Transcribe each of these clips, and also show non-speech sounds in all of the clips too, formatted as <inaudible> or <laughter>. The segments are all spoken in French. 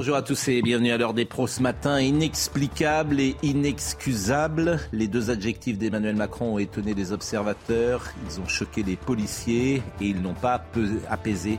Bonjour à tous et bienvenue à l'heure des pros ce matin. Inexplicable et inexcusable. Les deux adjectifs d'Emmanuel Macron ont étonné les observateurs. Ils ont choqué les policiers et ils n'ont pas apaisé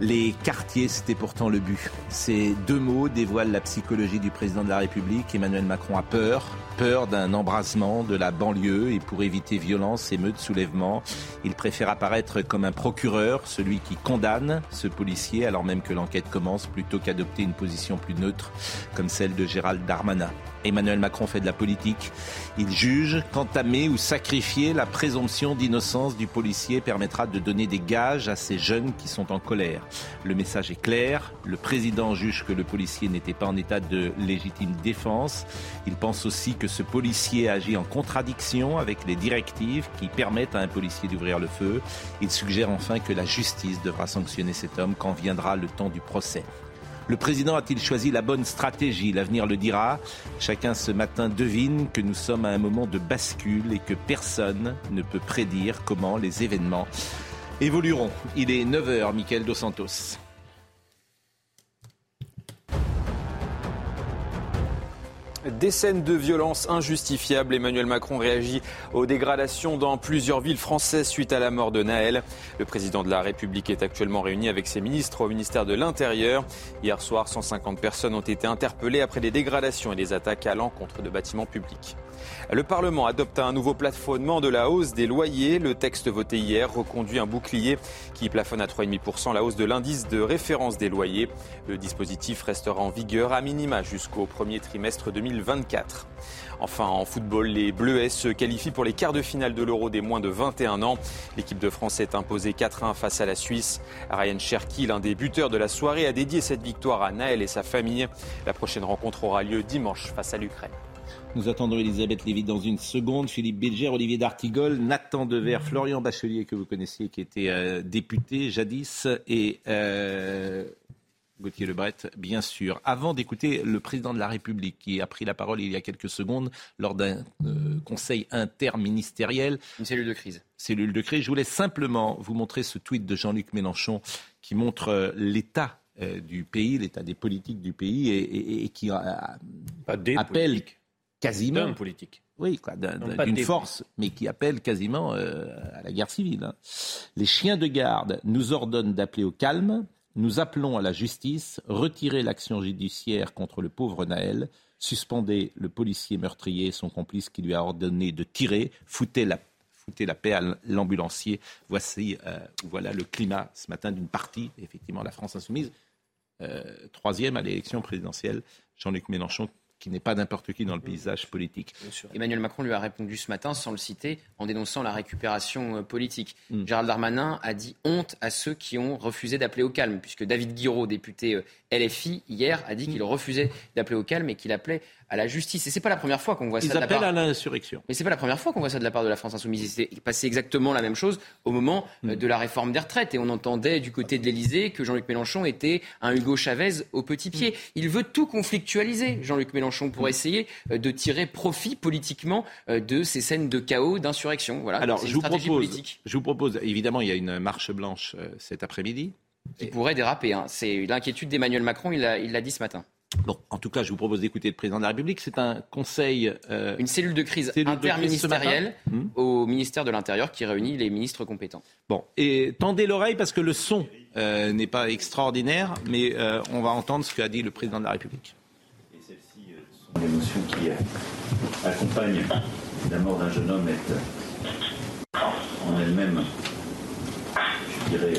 les quartiers. C'était pourtant le but. Ces deux mots dévoilent la psychologie du président de la République. Emmanuel Macron a peur peur d'un embrasement de la banlieue et pour éviter violence, émeute, soulèvement, il préfère apparaître comme un procureur, celui qui condamne ce policier alors même que l'enquête commence, plutôt qu'adopter une position plus neutre comme celle de Gérald Darmanin. Emmanuel Macron fait de la politique. Il juge qu'entamer ou sacrifier la présomption d'innocence du policier permettra de donner des gages à ces jeunes qui sont en colère. Le message est clair. Le président juge que le policier n'était pas en état de légitime défense. Il pense aussi que ce policier agit en contradiction avec les directives qui permettent à un policier d'ouvrir le feu. Il suggère enfin que la justice devra sanctionner cet homme quand viendra le temps du procès. Le président a-t-il choisi la bonne stratégie? L'avenir le dira. Chacun ce matin devine que nous sommes à un moment de bascule et que personne ne peut prédire comment les événements évolueront. Il est 9h, Michael Dos Santos. Des scènes de violence injustifiables. Emmanuel Macron réagit aux dégradations dans plusieurs villes françaises suite à la mort de Naël. Le président de la République est actuellement réuni avec ses ministres au ministère de l'Intérieur. Hier soir, 150 personnes ont été interpellées après des dégradations et des attaques à l'encontre de bâtiments publics. Le Parlement adopte un nouveau plafonnement de la hausse des loyers. Le texte voté hier reconduit un bouclier qui plafonne à 3,5% la hausse de l'indice de référence des loyers. Le dispositif restera en vigueur à minima jusqu'au premier trimestre 2024. Enfin, en football, les Bleuets se qualifient pour les quarts de finale de l'Euro des moins de 21 ans. L'équipe de France est imposée 4-1 face à la Suisse. Ryan Cherky, l'un des buteurs de la soirée, a dédié cette victoire à Naël et sa famille. La prochaine rencontre aura lieu dimanche face à l'Ukraine. Nous attendons Elisabeth Lévy dans une seconde, Philippe Bilger, Olivier D'Artigol, Nathan Dever, Florian Bachelier que vous connaissiez qui était euh, député jadis et euh, Gauthier Lebret, bien sûr. Avant d'écouter le président de la République qui a pris la parole il y a quelques secondes lors d'un euh, conseil interministériel. Une cellule de crise. Cellule de crise. Je voulais simplement vous montrer ce tweet de Jean-Luc Mélenchon qui montre l'état du pays, l'état des politiques du pays et, qui appelle quasiment. politique. Oui, d'une force, mais qui appelle quasiment euh, à la guerre civile. Hein. Les chiens de garde nous ordonnent d'appeler au calme. Nous appelons à la justice, retirer l'action judiciaire contre le pauvre Naël, suspendez le policier meurtrier et son complice qui lui a ordonné de tirer, foutez la, la paix à l'ambulancier. Voici, euh, voilà le climat ce matin d'une partie, effectivement, la France insoumise, euh, troisième à l'élection présidentielle. Jean-Luc Mélenchon qui n'est pas n'importe qui dans le paysage politique. Emmanuel Macron lui a répondu ce matin, sans le citer, en dénonçant la récupération euh, politique. Mm. Gérald Darmanin a dit honte à ceux qui ont refusé d'appeler au calme, puisque David Guiraud, député euh, LFI, hier, a dit mm. qu'il refusait d'appeler au calme et qu'il appelait à la justice. Et c'est pas la première fois qu'on voit ça. Ils appellent à l'insurrection. Mais c'est pas la première fois qu'on voit ça de la part de la France insoumise. C'est passé exactement la même chose au moment euh, mm. de la réforme des retraites. Et on entendait du côté de l'Élysée que Jean-Luc Mélenchon était un Hugo Chavez au petit pied. Mm. Il veut tout conflictualiser, Jean-Luc Mélenchon, pour mm. essayer euh, de tirer profit politiquement euh, de ces scènes de chaos, d'insurrection. Voilà. Alors, je vous, propose, je vous propose, évidemment, il y a une marche blanche cet après-midi. Qui pourrait déraper. Hein. C'est l'inquiétude d'Emmanuel Macron, il l'a dit ce matin. Bon, en tout cas, je vous propose d'écouter le président de la République. C'est un conseil. Euh, Une cellule de crise interministérielle hmm. au ministère de l'Intérieur qui réunit les ministres compétents. Bon, et tendez l'oreille parce que le son euh, n'est pas extraordinaire, mais euh, on va entendre ce qu'a dit le président de la République. Et celles-ci sont l'émotion qui accompagne la mort d'un jeune homme est en elle-même, je dirais,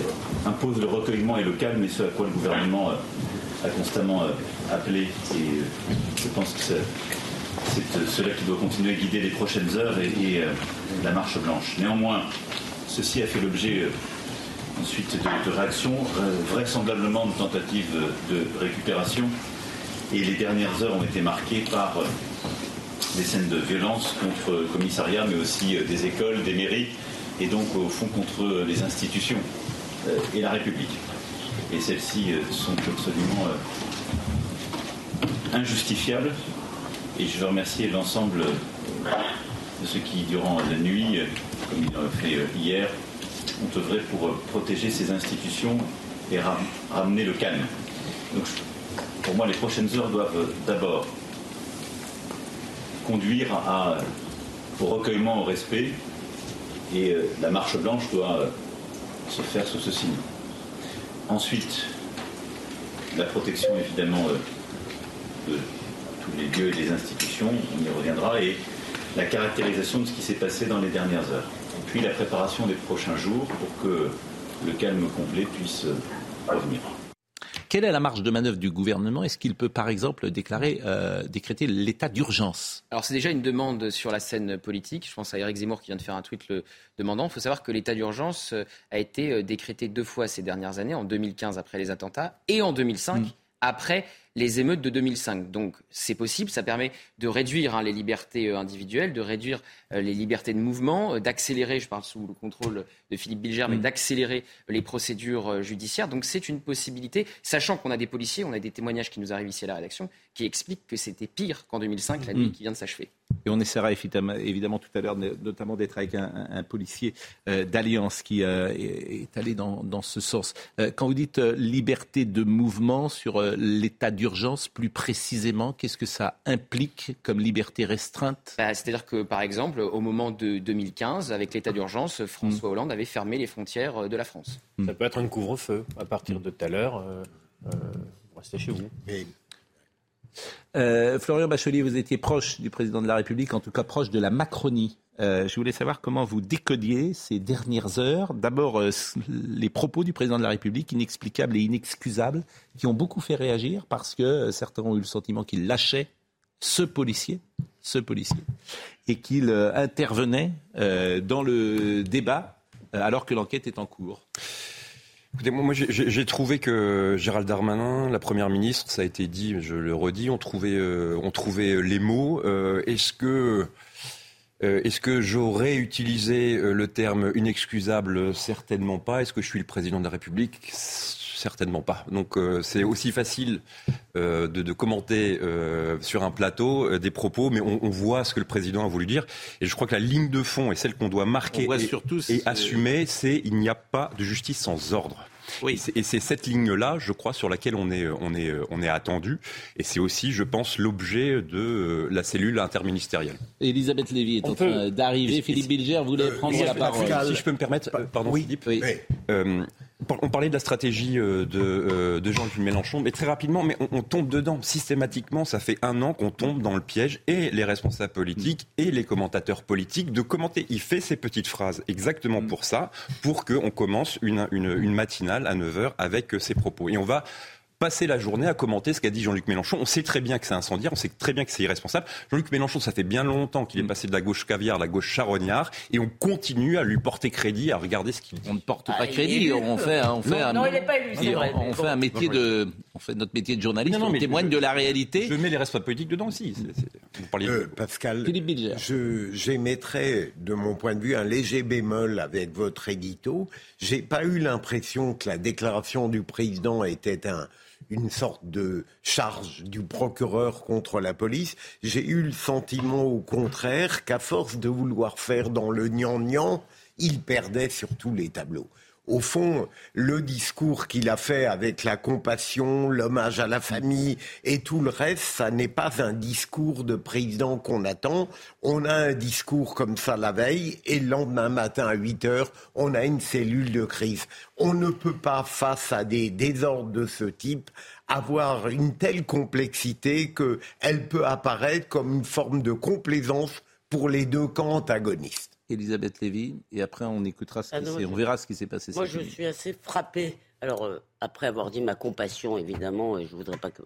impose le recueillement et le calme, et ce à quoi le gouvernement a constamment euh, appelé. Et euh, je pense que c'est euh, cela qui doit continuer à guider les prochaines heures et, la marche blanche. Néanmoins, ceci a fait l'objet ensuite de, réactions, vraisemblablement de tentatives de récupération. Et les dernières heures ont été marquées par des scènes de violence contre le commissariat, mais aussi des écoles, des mairies, et donc au fond contre les institutions et la République. Et celles-ci sont absolument injustifiables. Et je veux remercier l'ensemble de ceux qui, durant la nuit, comme ils l'ont fait hier, ont œuvré pour protéger ces institutions et ramener le calme. Donc, pour moi, les prochaines heures doivent d'abord conduire au recueillement, au respect, et euh, la marche blanche doit euh, se faire sous ce signe. Ensuite, la protection évidemment euh, de tous les lieux et des institutions, on y reviendra, et la caractérisation de ce qui s'est passé dans les dernières heures. Puis la préparation des prochains jours pour que le calme complet puisse revenir. Quelle est la marge de manœuvre du gouvernement? Est-ce qu'il peut, par exemple, déclarer, euh, décréter l'état d'urgence? Alors, c'est déjà une demande sur la scène politique. Je pense à Eric Zemmour qui vient de faire un tweet le demandant. Il faut savoir que l'état d'urgence euh, a été euh, décrété deux fois ces dernières années, en 2015 après les attentats et en 2005 mm. après les émeutes de 2005. Donc c'est possible, ça permet de réduire hein, les libertés individuelles, de réduire les libertés de mouvement, d'accélérer, je parle sous le contrôle de Philippe Bilger, mais mm. d'accélérer les procédures judiciaires. Donc c'est une possibilité, sachant qu'on a des policiers, on a des témoignages qui nous arrivent ici à la rédaction, qui expliquent que c'était pire qu'en 2005, la nuit mm. qui vient de s'achever. Et on essaiera évidemment tout à l'heure notamment d'être avec un, policier euh, d'Alliance qui euh, est allé dans, ce sens. Euh, quand vous dites liberté de mouvement sur l'état d'urgence, plus précisément, qu'est-ce que ça implique comme liberté restreinte bah, C'est-à-dire que par exemple, au moment de 2015, avec l'état d'urgence, François mm. Hollande avait fermé les frontières de la France. Ça peut être un couvre-feu. À partir de tout à l'heure, restez chez vous. Euh, Florian Bachelier, vous étiez proche du président de la République, en tout cas proche de la Macronie. Euh, je voulais savoir comment vous décodiez ces dernières heures. D'abord, euh, les propos du président de la République, inexplicables et inexcusables, qui ont beaucoup fait réagir parce que certains ont eu le sentiment qu'il lâchait ce policier, ce policier, et qu'il intervenait dans le débat alors que l'enquête est en cours moi, j'ai trouvé que Gérald Darmanin, la première ministre, ça a été dit, je le redis, on trouvait, euh, on trouvait les mots. Euh, est-ce que, euh, est-ce que j'aurais utilisé le terme inexcusable? Certainement pas. Est-ce que je suis le président de la République? Certainement pas. Donc c'est aussi facile de, commenter sur un plateau des propos, mais on, voit ce que le président a voulu dire. Et je crois que la ligne de fond et celle qu'on doit marquer et, et assumer, c'est il n'y a pas de justice sans ordre. Oui. Et c'est cette ligne-là, je crois, sur laquelle on est, on est, on est attendu. Et c'est aussi, je pense, l'objet de euh, la cellule interministérielle. Elisabeth Lévy est en train d'arriver. Philippe Bilger voulait euh, prendre la parole. Si je peux me permettre, euh, pardon, Philippe. Oui. On parlait de la stratégie euh, de, euh, de Jean-Luc Mélenchon, mais très rapidement, mais on, tombe dedans systématiquement. Ça fait un an qu'on tombe dans le piège et les responsables politiques et les commentateurs politiques de commenter. Il fait ces petites phrases exactement pour ça, pour qu'on commence une, une, une matinale à 9h avec ses propos. Et on va passer la journée à commenter ce qu'a dit Jean-Luc Mélenchon. On sait très bien que c'est incendiaire, on sait très bien que c'est irresponsable. Jean-Luc Mélenchon, ça fait bien longtemps qu'il est mm. passé de la gauche caviar à la gauche charognard, et on continue à lui porter crédit, à regarder ce qu'il dit. On ne porte pas ah, crédit, on fait, on fait un, on, fait un métier de, on fait notre métier de journaliste, on témoigne de la réalité. Je mets les responsables politiques dedans aussi. Euh, Pascal, j'émettrais de mon point de vue un léger bémol avec votre édito. J'ai pas eu l'impression que la déclaration du président était un une sorte de charge du procureur contre la police. J'ai eu le sentiment au contraire qu'à force de vouloir faire dans le gnangnan, il perdait sur tous les tableaux au fond, le discours qu'il a fait avec la compassion, l'hommage à la famille et tout le reste, ça n'est pas un discours de président qu'on attend. On a un discours comme ça la veille et le lendemain matin à 8 heures, on a une cellule de crise. On ne peut pas, face à des désordres de ce type, avoir une telle complexité qu'elle peut apparaître comme une forme de complaisance pour les deux camps antagonistes. Elisabeth Lévy, et après on écoutera ce qui ah on verra ce qui s'est passé. Moi, je suis assez frappée. Alors, euh, après avoir dit ma compassion, évidemment, et je ne voudrais pas que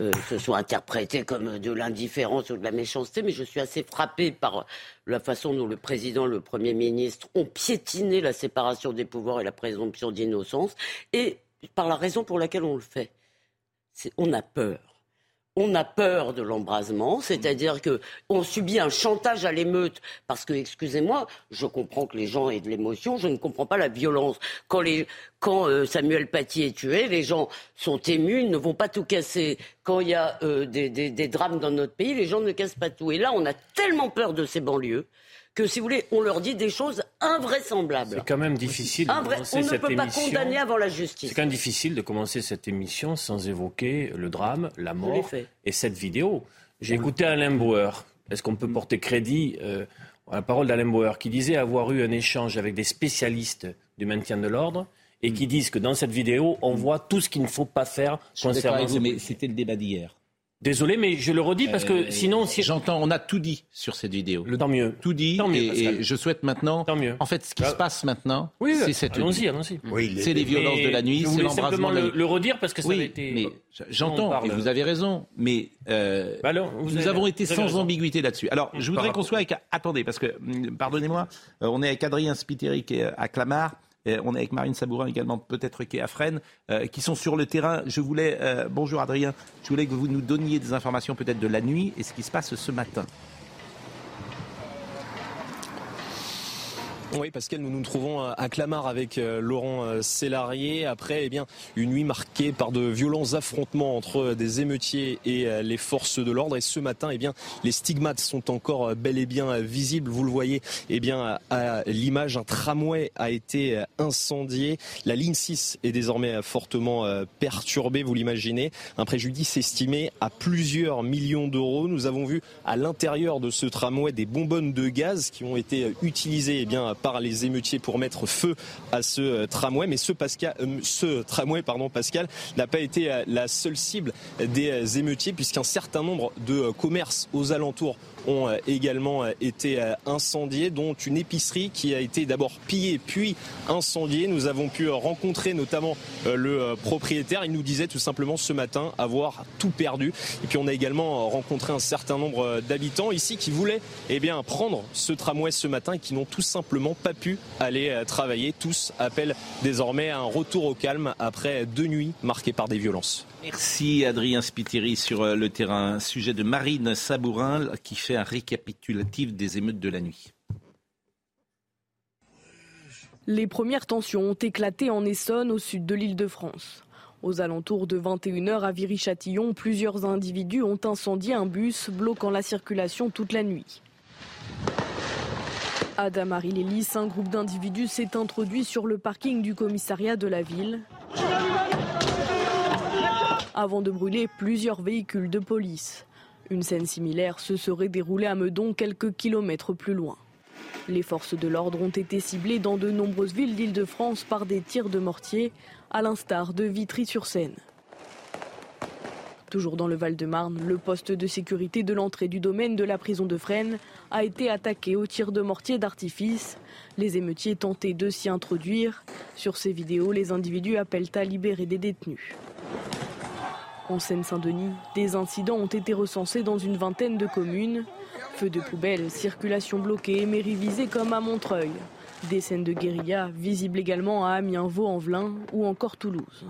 euh, ce soit interprété comme de l'indifférence ou de la méchanceté, mais je suis assez frappée par la façon dont le président, le Premier ministre ont piétiné la séparation des pouvoirs et la présomption d'innocence, et par la raison pour laquelle on le fait. On a peur on a peur de l'embrasement, c'est-à-dire que on subit un chantage à l'émeute parce que, excusez-moi, je comprends que les gens aient de l'émotion, je ne comprends pas la violence. Quand, les, quand euh, Samuel Paty est tué, les gens sont émus, ne vont pas tout casser. Quand il y a euh, des, des, des drames dans notre pays, les gens ne cassent pas tout. Et là, on a tellement peur de ces banlieues que, si vous voulez, on leur dit des choses invraisemblables. C'est quand même difficile de Invra- commencer On ne cette peut pas émission. condamner avant la C'est justice. quand même difficile de commencer cette émission sans évoquer le drame, la mort fait. et cette vidéo. J'ai écouté Alain Bauer. Est-ce qu'on peut porter crédit euh, à la parole d'Alain Bauer qui disait avoir eu un échange avec des spécialistes du maintien de l'ordre et qui disent que dans cette vidéo, on voit tout ce qu'il ne faut pas faire concernant mais c'était le débat d'hier. Désolé, mais je le redis parce que Euh, sinon, si... J'entends, on a tout dit sur cette vidéo. tant mieux. Tout dit, Tant mieux, et, je souhaite maintenant. Tant mieux. En fait, ce qui Ah. se passe maintenant, Oui, c'est cette allons-y, allons-y. Oui, C'est les violences Mais de la nuit, je c'est voulais l'embrasement simplement de la le, nuit. le redire parce que ça avait Oui, été. mais j'entends parle. et vous avez raison, mais euh, Bah alors, vous nous avez- avons été sans raison. ambiguïté là-dessus. Alors, je voudrais qu'on soit avec. Attendez, parce que hum, pardonnez-moi, euh, on est avec Adrien Spiteri qui est à Clamart. On est avec Marine Sabourin également, peut-être qui est euh, qui sont sur le terrain. Je voulais, euh, bonjour Adrien, je voulais que vous nous donniez des informations peut-être de la nuit et ce qui se passe ce matin. Oui, Pascal, nous nous trouvons à Clamart avec euh, Laurent euh, Sélarié. Après, eh bien, une nuit marquée par de violents affrontements entre euh, des émeutiers et les forces de l'ordre. Et ce matin, eh bien, les stigmates sont encore bel et bien visibles. Vous le voyez, eh bien, à l'image, un tramway a été incendié. La ligne 6 est désormais fortement perturbée, vous l'imaginez. Un préjudice estimé à plusieurs millions d'euros. Nous avons vu à l'intérieur de ce tramway des bonbonnes de gaz qui ont été utilisées eh bien, par les émeutiers pour mettre feu à ce euh, tramway. Mais ce, Pascal, euh, ce tramway, pardon, Pascal, n'a pas été euh, la seule cible des émeutiers puisqu'un certain nombre de commerces aux alentours ont également été incendiés, dont une épicerie qui a été d'abord pillée puis incendiée. Nous avons pu rencontrer notamment le propriétaire. Il nous disait tout simplement ce matin avoir tout perdu. Et puis on a également rencontré un certain nombre d'habitants ici qui voulaient eh bien, prendre ce tramway ce matin et qui n'ont tout simplement pas pu aller euh, travailler. Tous appellent désormais à un retour au calme après deux nuits marquées par des violences. Merci Adrien Spiteri sur euh, le terrain. Sujet de Marine Sabourin qui fait un récapitulatif des émeutes de la nuit. Les premières tensions ont éclaté en Essonne, au sud de l'île de France. Aux alentours de 21h à Viry-Châtillon, plusieurs individus ont incendié un bus, bloquant la circulation toute la nuit. À Damary-Lélis, un groupe d'individus s'est introduit sur le parking du commissariat de la ville avant de brûler plusieurs véhicules de police. Une scène similaire se serait déroulée à Meudon, quelques kilomètres plus loin. Les forces de l'ordre ont été ciblées dans de nombreuses villes d'Île-de-France par des tirs de mortier, à l'instar de Vitry-sur-Seine. Toujours dans le Val-de-Marne, le poste de sécurité de l'entrée du domaine de la prison de Fresnes a été attaqué au tir de mortier d'artifice. Les émeutiers tentaient de s'y introduire. Sur ces vidéos, les individus appellent à libérer des détenus. En Seine-Saint-Denis, des incidents ont été recensés dans une vingtaine de communes. Feux de poubelle, circulation bloquée, mairie visée comme à Montreuil. Des scènes de guérilla visibles également à Amiens, Vaux-en-Velin ou encore Toulouse.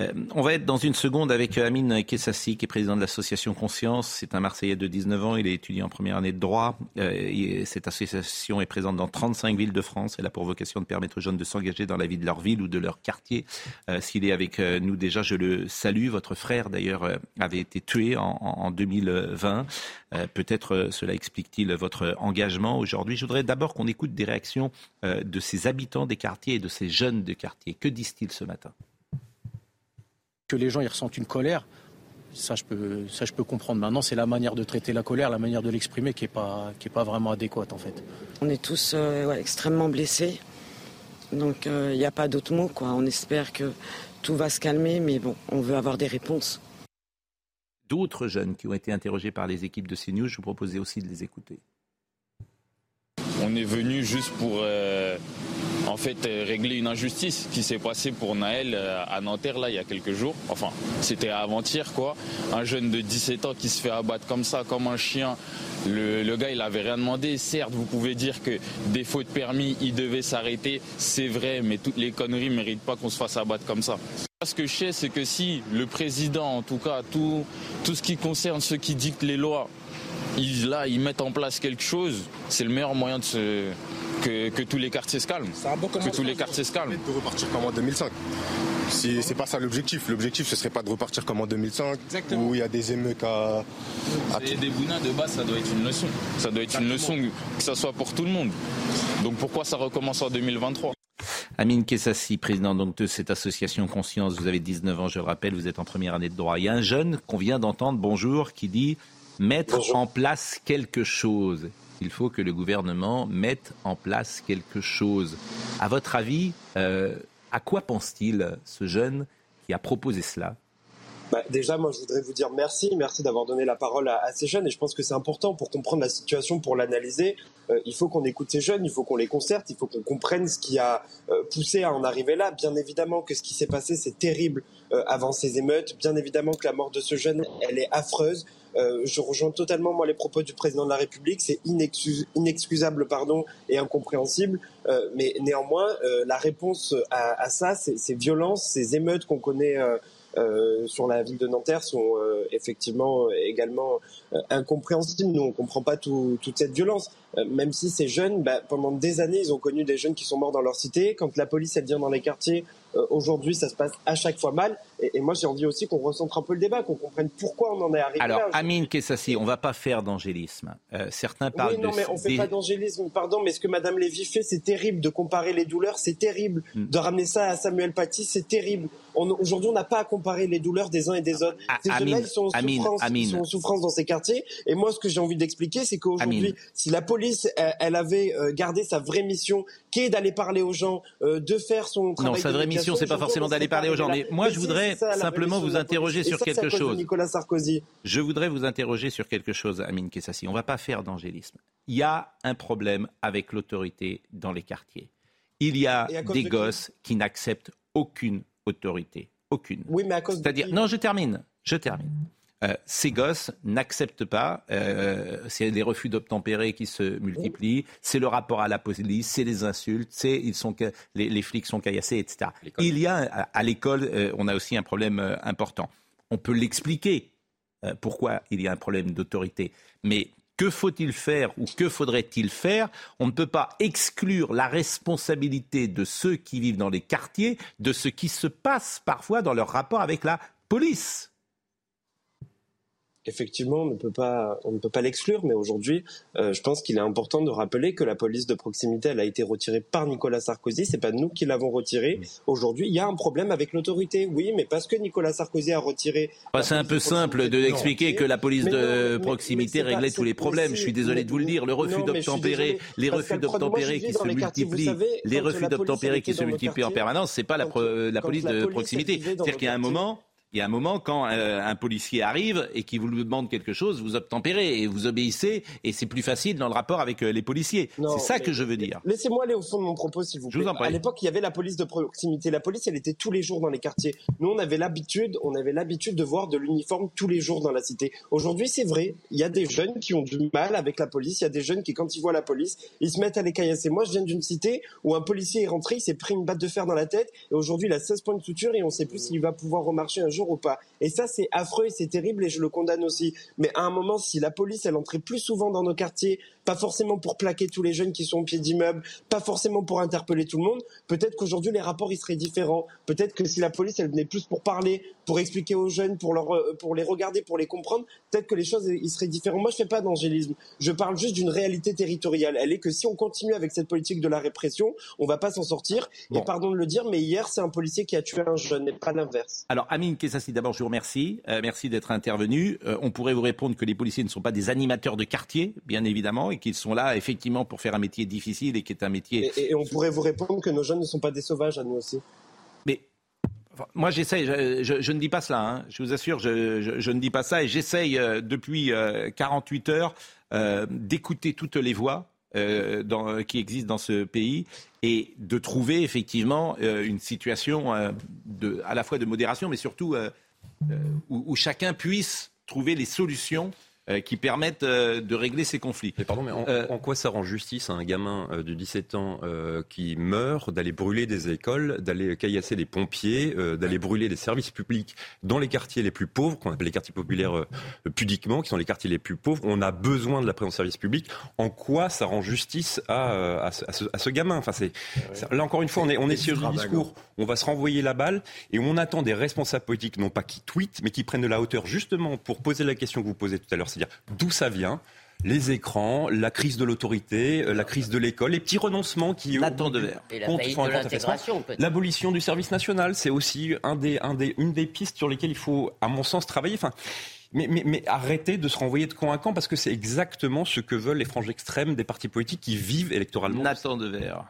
Euh, on va être dans une seconde avec euh, Amine Kessassi, qui est président de l'association Conscience. C'est un Marseillais de 19 ans. Il est étudiant en première année de droit. Euh, et cette association est présente dans 35 villes de France. Elle a pour vocation de permettre aux jeunes de s'engager dans la vie de leur ville ou de leur quartier. S'il est avec nous déjà, je le salue. Votre frère, d'ailleurs, avait été tué en, en- en 2020. Euh, Peut-être cela explique-t-il votre engagement aujourd'hui. Je voudrais d'abord qu'on écoute des réactions de ces habitants des quartiers et de ces jeunes de quartier. Que disent-ils ce matin? Que les gens ils ressentent une colère, ça je peux, ça je peux comprendre. Maintenant, c'est la manière de traiter la colère, la manière de l'exprimer qui est pas, qui est pas vraiment adéquate en fait. On est tous euh, ouais, extrêmement blessés. Donc il n'y a pas d'autre mot. Quoi. On espère que tout va se calmer, mais bon, on veut avoir des réponses. D'autres jeunes qui ont été interrogés par les équipes de CNews, je vous proposais aussi de les écouter. On est venu juste pour, euh, en fait euh, régler une injustice qui s'est passée pour Naël euh, à Nanterre là il y a quelques jours. Enfin, c'était avant-hier quoi. Un jeune de 17 ans qui se fait abattre comme ça, comme un chien. Le, gars, il avait rien demandé. Certes, vous pouvez dire que défaut de permis, il devait s'arrêter. C'est vrai, mais toutes les conneries méritent pas qu'on se fasse abattre comme ça. Ce que je sais, c'est que si le président, en tout cas, tout, tout ce qui concerne ceux qui dictent les lois, ils, là, ils mettent en place quelque chose, c'est le meilleur moyen de se, que, que tous les quartiers se calment. que tous les quartiers se calment. de repartir comme en 2005. Si c'est pas ça l'objectif. L'objectif ce serait pas de repartir comme en 2005 où il y a des émeutes à. à- Et des bounins de base, ça doit être une leçon. Ça doit être une leçon que ça soit pour tout le monde. Donc pourquoi ça recommence en 2023 Amine Kessassi, président donc de cette association Conscience, vous avez 19 ans, je le rappelle, vous êtes en première année de droit. Il y a un jeune qu'on vient d'entendre, bonjour, qui dit mettre en place quelque chose. Il faut que le gouvernement mette en place quelque chose. À votre avis, euh, à quoi pense-t-il ce jeune qui a proposé cela? Bah, déjà, moi, je voudrais vous dire merci. Merci d'avoir donné la parole à, à ces jeunes. Et je pense que c'est important pour comprendre la situation, pour l'analyser. Euh, il faut qu'on écoute ces jeunes, il faut qu'on les concerte, il faut qu'on comprenne ce qui a euh, poussé à en arriver là. Bien évidemment que ce qui s'est passé, c'est terrible euh, avant ces émeutes. Bien évidemment que la mort de ce jeune, elle est affreuse. Euh, je rejoins totalement moi les propos du président de la République. C'est inexcus- inexcusable, pardon, et incompréhensible. Euh, mais néanmoins, euh, la réponse à, à ça, ces violences, ces émeutes qu'on connaît. Euh, sur la ville de Nanterre sont euh, effectivement euh, également euh, incompréhensibles. Nous, on comprend pas tout- toute cette violence. Euh, même si ces jeunes, bah, pendant des années, ils ont connu des jeunes qui sont morts dans leur cité. Quand la police, elle vient dans les quartiers, aujourd'hui, ça se passe à chaque fois mal. Et, et moi, j'ai envie aussi qu'on recentre un peu le débat, qu'on comprenne pourquoi on en est arrivé Alors, là. Amine Kessassi, on ne va pas faire d'angélisme. Euh, certains parlent Oui, non, de... mais on fait des- pas d'angélisme, pardon, mais ce que Madame Lévy fait, c'est terrible. De comparer les douleurs, c'est terrible. Hmm. De ramener ça à Samuel Paty, c'est terrible. Aujourd'hui, on n'a pas à comparer les douleurs des uns et des autres. Ah, Ces Amine, sont en Amine, souffrance, Amine. sont en souffrance dans ces quartiers. Et moi, ce que j'ai envie d'expliquer, c'est qu'aujourd'hui, si la police, elle, elle avait euh, gardé sa vraie mission, qui est d'aller parler aux gens, euh, de faire son travail. Non, sa de vraie médiation, mission, c'est pas forcément d'aller parler aux gens. Mais moi, je voudrais simplement vous interroger sur quelque chose. Nicolas Sarkozy. Je voudrais vous interroger sur quelque chose, Amine Kessassi. On ne va pas faire d'angélisme. Il y a un problème avec l'autorité dans les quartiers. Il y a des de gosses qui n'acceptent aucune autorité. Aucune. Oui, mais à cause de C'est-à-dire, non, je termine. Je termine. Euh, ces gosses n'acceptent pas, euh, c'est les refus d'obtempérer qui se multiplient, c'est le rapport à la police, c'est les insultes, c'est ils sont ca- les, les flics sont caillassés, etc. Il y a à, à l'école, euh, on a aussi un problème important. On peut l'expliquer pourquoi il y a un problème d'autorité, mais que faut-il faire ou que faudrait-il faire? On ne peut pas exclure la responsabilité de ceux qui vivent dans les quartiers de ce qui se passe parfois dans leur rapport avec la police. Effectivement, on ne peut pas, on ne peut pas l'exclure, mais aujourd'hui, euh, je pense qu'il est important de rappeler que la police de proximité, elle a été retirée par Nicolas Sarkozy. C'est pas nous qui l'avons retirée. Aujourd'hui, il y a un problème avec l'autorité. Oui, mais parce que Nicolas Sarkozy a retiré. Bah, c'est un peu simple de expliquer que la police Mais non, de mais- mais proximité pas- réglait tous les problèmes. Je suis désolé de vous le dire. Le refus d'obtempérer, les refus d'obtempérer qui se multiplient, les refus d'obtempérer qui se multiplient en permanence, c'est pas la, police de proximité. C'est-à-dire qu'il y a un moment. Il y a un moment quand euh, un policier arrive et qui vous demande quelque chose, vous obtempérez et vous obéissez et c'est plus facile dans le rapport avec euh, les policiers. C'est ça que je veux dire. Laissez-moi aller au fond de mon propos, s'il vous Je plaît. vous en prie. À l'époque, il y avait la police de proximité. La police, elle était tous les jours dans les quartiers. Nous, on avait l'habitude, on avait l'habitude de voir de l'uniforme tous les jours dans la cité. Aujourd'hui, c'est vrai. Il y a des jeunes qui ont du mal avec la police. Il y a des jeunes qui, quand ils voient la police, ils se mettent à les caillasser. Moi, je viens d'une cité où un policier est rentré, il s'est pris une batte de fer dans la tête et aujourd'hui, il a 16 points de suture et on sait plus s'il va pouvoir remarcher un jour ou pas. Et ça, c'est affreux et c'est terrible et je le condamne aussi. Mais à un moment, si la police, elle entrait plus souvent dans nos quartiers, pas forcément pour plaquer tous les jeunes qui sont au pied d'immeubles, pas forcément pour interpeller tout le monde, peut-être qu'aujourd'hui, les rapports, ils seraient différents. Peut-être que si la police, elle venait plus pour parler, pour expliquer aux jeunes, pour, leur, euh, pour les regarder, pour les comprendre, peut-être que les choses, ils seraient différentes. Moi, je fais pas d'angélisme. Je parle juste d'une réalité territoriale. Elle est que si on continue avec cette politique de la répression, on va pas s'en sortir. Bon. Et pardon de le dire, mais hier, c'est un policier qui a tué un jeune et pas l'inverse. Alors, Amine Kessassi, d'abord, je vous remercie. Euh, merci d'être intervenu. Euh, on pourrait vous répondre que les policiers ne sont pas des animateurs de quartier, bien évidemment, et qu'ils sont là, effectivement, pour faire un métier difficile et qui est un métier. Et, et on pourrait vous répondre que nos jeunes ne sont pas des sauvages à nous aussi. Mais moi, j'essaye, je, je- je ne dis pas cela, hein. je vous assure, je, ne dis pas ça, et j'essaye euh, depuis euh, 48 heures euh, d'écouter toutes les voix euh, dans, qui existe dans ce pays et de trouver effectivement euh, une situation euh, de, à la fois de modération, mais surtout où, où, chacun puisse trouver les solutions euh, qui permettent euh, de régler ces conflits. Mais pardon, mais en, euh, quoi ça rend justice à un gamin de 17 ans qui meurt d'aller brûler des écoles, d'aller caillasser des pompiers, d'aller brûler des services publics dans les quartiers les plus pauvres, qu'on appelle les quartiers populaires pudiquement, qui sont les quartiers les plus pauvres On a besoin de la présence de services publics. En quoi ça rend justice à, à, ce, à ce, gamin? Enfin, c'est, Là, encore une fois, on est, on est sur du discours. On va se renvoyer la balle et on attend des responsables politiques, non pas qui tweetent, mais qui prennent de la hauteur justement pour poser la question que vous posez tout à l'heure c'est-à-dire d'où ça vient les écrans, la crise de l'autorité, euh, la crise de l'école, les petits renoncements qui l'attente de verre, l'abolition du service national, c'est aussi un des, un des, une des pistes sur lesquelles il faut, à mon sens, travailler. Enfin, mais, mais, mais arrêtez de se renvoyer de camp à camp parce que c'est exactement ce que veulent les franges extrêmes des partis politiques qui vivent électoralement. Nathan de verre.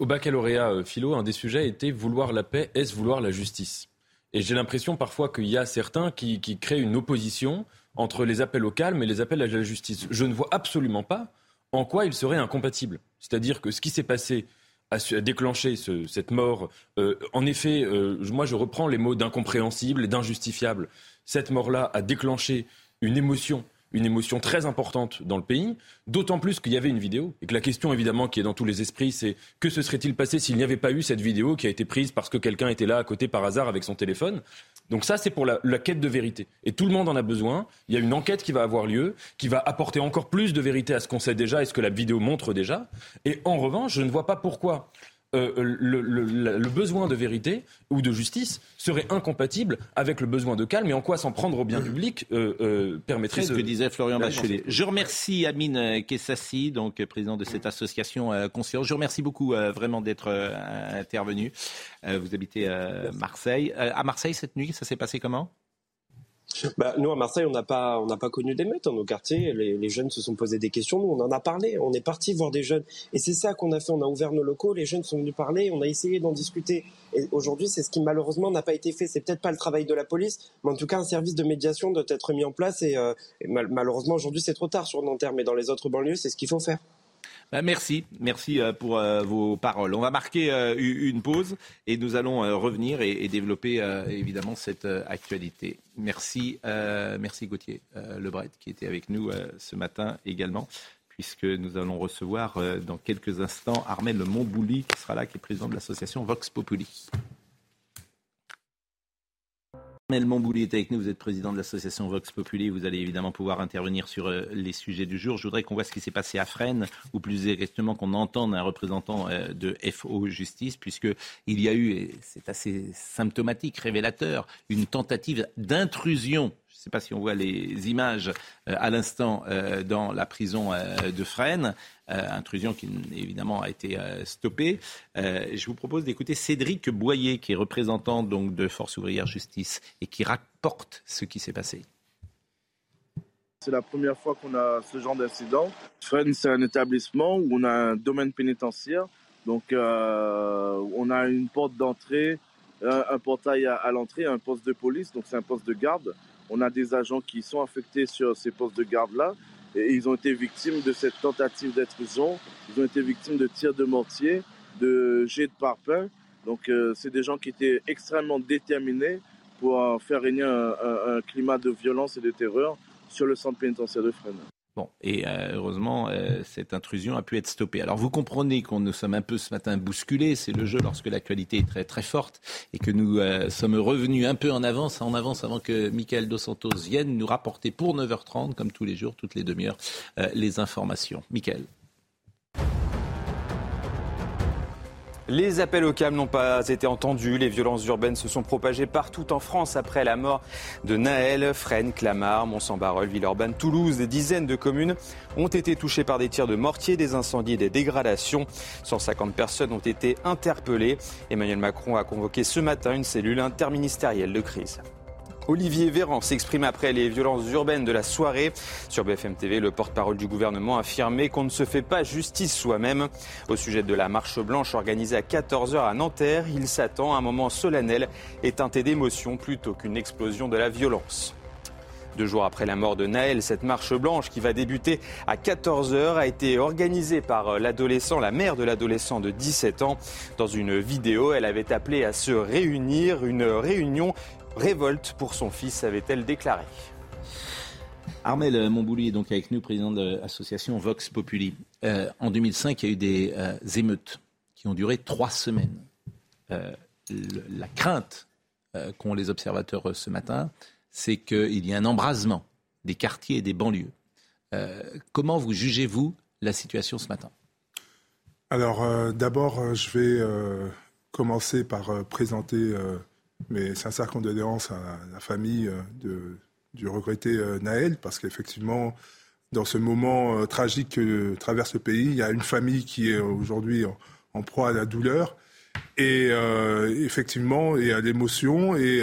Au baccalauréat euh, philo, un des sujets était vouloir la paix, est-ce vouloir la justice? Et j'ai l'impression parfois qu'il y a certains qui, qui créent une opposition entre les appels au calme et les appels à la justice. Je ne vois absolument pas en quoi ils seraient incompatibles. C'est-à-dire que ce qui s'est passé a, déclenché cette mort. Euh, en effet, euh, moi je reprends les mots d'incompréhensible et d'injustifiable. Cette mort-là a déclenché une émotion une émotion très importante dans le pays, d'autant plus qu'il y avait une vidéo, et que la question évidemment qui est dans tous les esprits, c'est que se serait-il passé s'il n'y avait pas eu cette vidéo qui a été prise parce que quelqu'un était là à côté par hasard avec son téléphone? Donc ça, c'est pour la, quête de vérité. Et tout le monde en a besoin. Il y a une enquête qui va avoir lieu, qui va apporter encore plus de vérité à ce qu'on sait déjà et ce que la vidéo montre déjà. Et en revanche, je ne vois pas pourquoi euh, le, le, besoin de vérité ou de justice serait incompatible avec le besoin de calme et en quoi s'en prendre au bien public euh, euh, permettrait C'est ce que disait Florian Bachelet. Je remercie Amine Kessassi, donc président de cette association Conscience. Je remercie beaucoup vraiment d'être intervenu. vous habitez Marseille. à Marseille cette nuit, ça s'est passé comment? Bah, nous, à Marseille, on n'a pas, on n'a pas connu d'émeutes dans nos quartiers. Les, les, jeunes se sont posés des questions. Nous, on en a parlé. On est parti voir des jeunes. Et c'est ça qu'on a fait. On a ouvert nos locaux. Les jeunes sont venus parler. On a essayé d'en discuter. Et aujourd'hui, c'est ce qui malheureusement n'a pas été fait. C'est peut-être pas le travail de la police, mais en tout cas, un service de médiation doit être mis en place. Et, euh, malheureusement, aujourd'hui, c'est trop tard sur Nanterre. Mais dans les autres banlieues, c'est ce qu'il faut faire. Bah, merci, merci euh, pour euh, vos paroles. On va marquer euh, une pause et nous allons revenir et développer évidemment cette actualité. Merci, merci Gauthier Lebret qui était avec nous ce matin également puisque nous allons recevoir dans quelques instants Armel Montbouli qui sera là, qui est président de l'association Vox Populi. Mel Montbouli est avec nous, vous êtes président de l'association Vox Populi, vous allez évidemment pouvoir intervenir sur euh, les sujets du jour. Je voudrais qu'on voit ce qui s'est passé à Fresnes, ou plus exactement qu'on entende un représentant euh, de FO Justice, puisqu'il y a eu, et c'est assez symptomatique, révélateur, une tentative d'intrusion sais pas si on voit les images euh, à l'instant euh, dans la prison euh, de Fresnes. intrusion qui évidemment a été stoppée. je vous propose d'écouter Cédric Boyer, qui est représentant donc de Force ouvrière justice et qui rapporte ce qui s'est passé. C'est la première fois qu'on a ce genre d'incident. Fresnes, c'est un établissement où on a un domaine pénitentiaire. Donc, on a une porte d'entrée, un, portail à l'entrée, un poste de police, donc c'est un poste de garde. On a des agents qui sont affectés sur ces postes de garde-là et ils ont été victimes de cette tentative d'intrusion. Ils ont été victimes de tirs de mortier, de jets de parpaing. Donc, euh, c'est des gens qui étaient extrêmement déterminés pour faire régner un, climat de violence et de terreur sur le centre pénitentiaire de Fresnes. Bon, et euh, heureusement, euh, cette intrusion a pu être stoppée. Alors vous comprenez qu'on nous sommes un peu ce matin bousculés, c'est le jeu lorsque l'actualité est très très forte et que nous euh, sommes revenus un peu en avance, en avance avant que Michael Dos Santos vienne nous rapporter pour 9h30, comme tous les jours, toutes les demi-heures, les informations. Michael. Les appels au calme n'ont pas été entendus. Les violences urbaines se sont propagées partout en France après la mort de Naël, Fresnes, Clamart, Mont-Saint-Barreul, Villeurbanne, Toulouse. Des dizaines de communes ont été touchées par des tirs de mortier, des incendies et des dégradations. 150 personnes ont été interpellées. Emmanuel Macron a convoqué ce matin une cellule interministérielle de crise. Olivier Véran s'exprime après les violences urbaines de la soirée. Sur BFM TV, le porte-parole du gouvernement a affirmé qu'on ne se fait pas justice soi-même. Au sujet de la marche blanche organisée à 14h à Nanterre, il s'attend à un moment solennel et teinté d'émotion plutôt qu'une explosion de la violence. Deux jours après la mort de Naël, cette marche blanche qui va débuter à 14h a été organisée par l'adolescent, la mère de l'adolescent de 17 ans. Dans une vidéo, elle avait appelé à se réunir, une réunion révolte pour son fils, avait-elle déclaré. Armel Montbouly est donc avec nous, président de l'association Vox Populi. Euh, en 2005, il y a eu des euh, émeutes qui ont duré trois semaines. Euh, la crainte qu'ont les observateurs ce matin, c'est qu'il y ait un embrasement des quartiers et des banlieues. comment vous jugez-vous la situation ce matin? Alors, d'abord, je vais commencer par présenter mes sincères condoléances à la famille de du regretté euh, Naël, parce qu'effectivement, dans ce moment euh, tragique que traverse le pays, il y a une famille qui est aujourd'hui en, proie à la douleur. Et euh, effectivement et à l'émotion et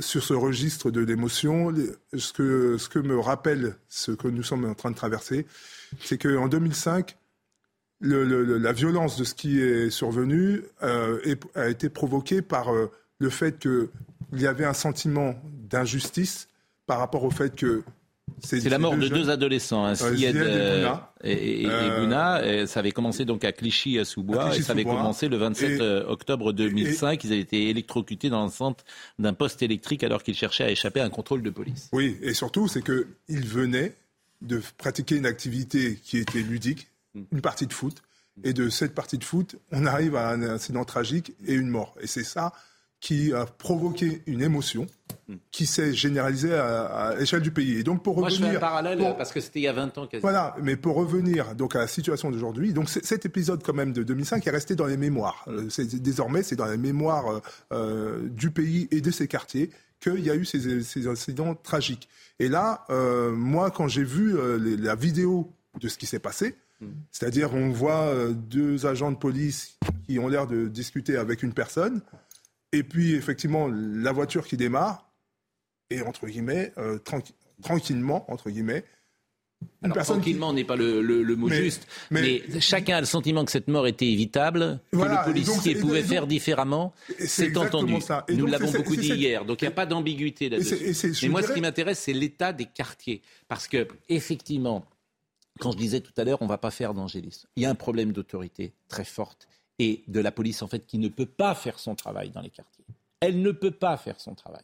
sur ce registre de l'émotion, ce que, ce que me rappelle ce que nous sommes en train de traverser, c'est qu'en 2005, la violence de ce qui est survenu a été provoquée par le fait qu'il y avait un sentiment d'injustice par rapport au fait que c'est la mort de deux adolescents, hein, euh, Sied et, et, euh, ça avait commencé donc à Clichy-sous-Bois et ça avait commencé le 27 euh, octobre 2005. Ils avaient été électrocutés dans l'enceinte d'un poste électrique alors qu'ils cherchaient à échapper à un contrôle de police. Oui, et surtout, c'est qu'ils venaient de pratiquer une activité qui était ludique, mm. une partie de foot. Et de cette partie de foot, on arrive à un incident tragique et une mort. Et c'est ça qui a provoqué une émotion qui s'est généralisée à, l'échelle du pays. Et donc pour revenir, je fais un parallèle parce que c'était il y a 20 ans quasiment. Voilà, mais pour revenir donc à la situation d'aujourd'hui, donc cet épisode quand même de 2005 est resté dans les mémoires. Euh, désormais, c'est dans les mémoires euh, euh, du pays et de ses quartiers qu'il y a eu ces, incidents tragiques. Et là, moi, quand j'ai vu la vidéo de ce qui s'est passé, mm. c'est-à-dire on voit deux agents de police qui ont l'air de discuter avec une personne. Et puis, effectivement, la voiture qui démarre, et entre guillemets, euh, tranquillement, entre guillemets, personne tranquillement n'est pas le, mot juste, mais, chacun a le sentiment que cette mort était évitable, que le policier pouvait faire différemment. C'est entendu. Nous l'avons beaucoup dit hier, donc il n'y a pas d'ambiguïté là-dessus. Mais moi, ce qui m'intéresse, c'est l'état des quartiers, parce que effectivement, quand je disais tout à l'heure, on ne va pas faire d'angélisme. Il y a un problème d'autorité très forte et de la police en fait qui ne peut pas faire son travail dans les quartiers. Elle ne peut pas faire son travail.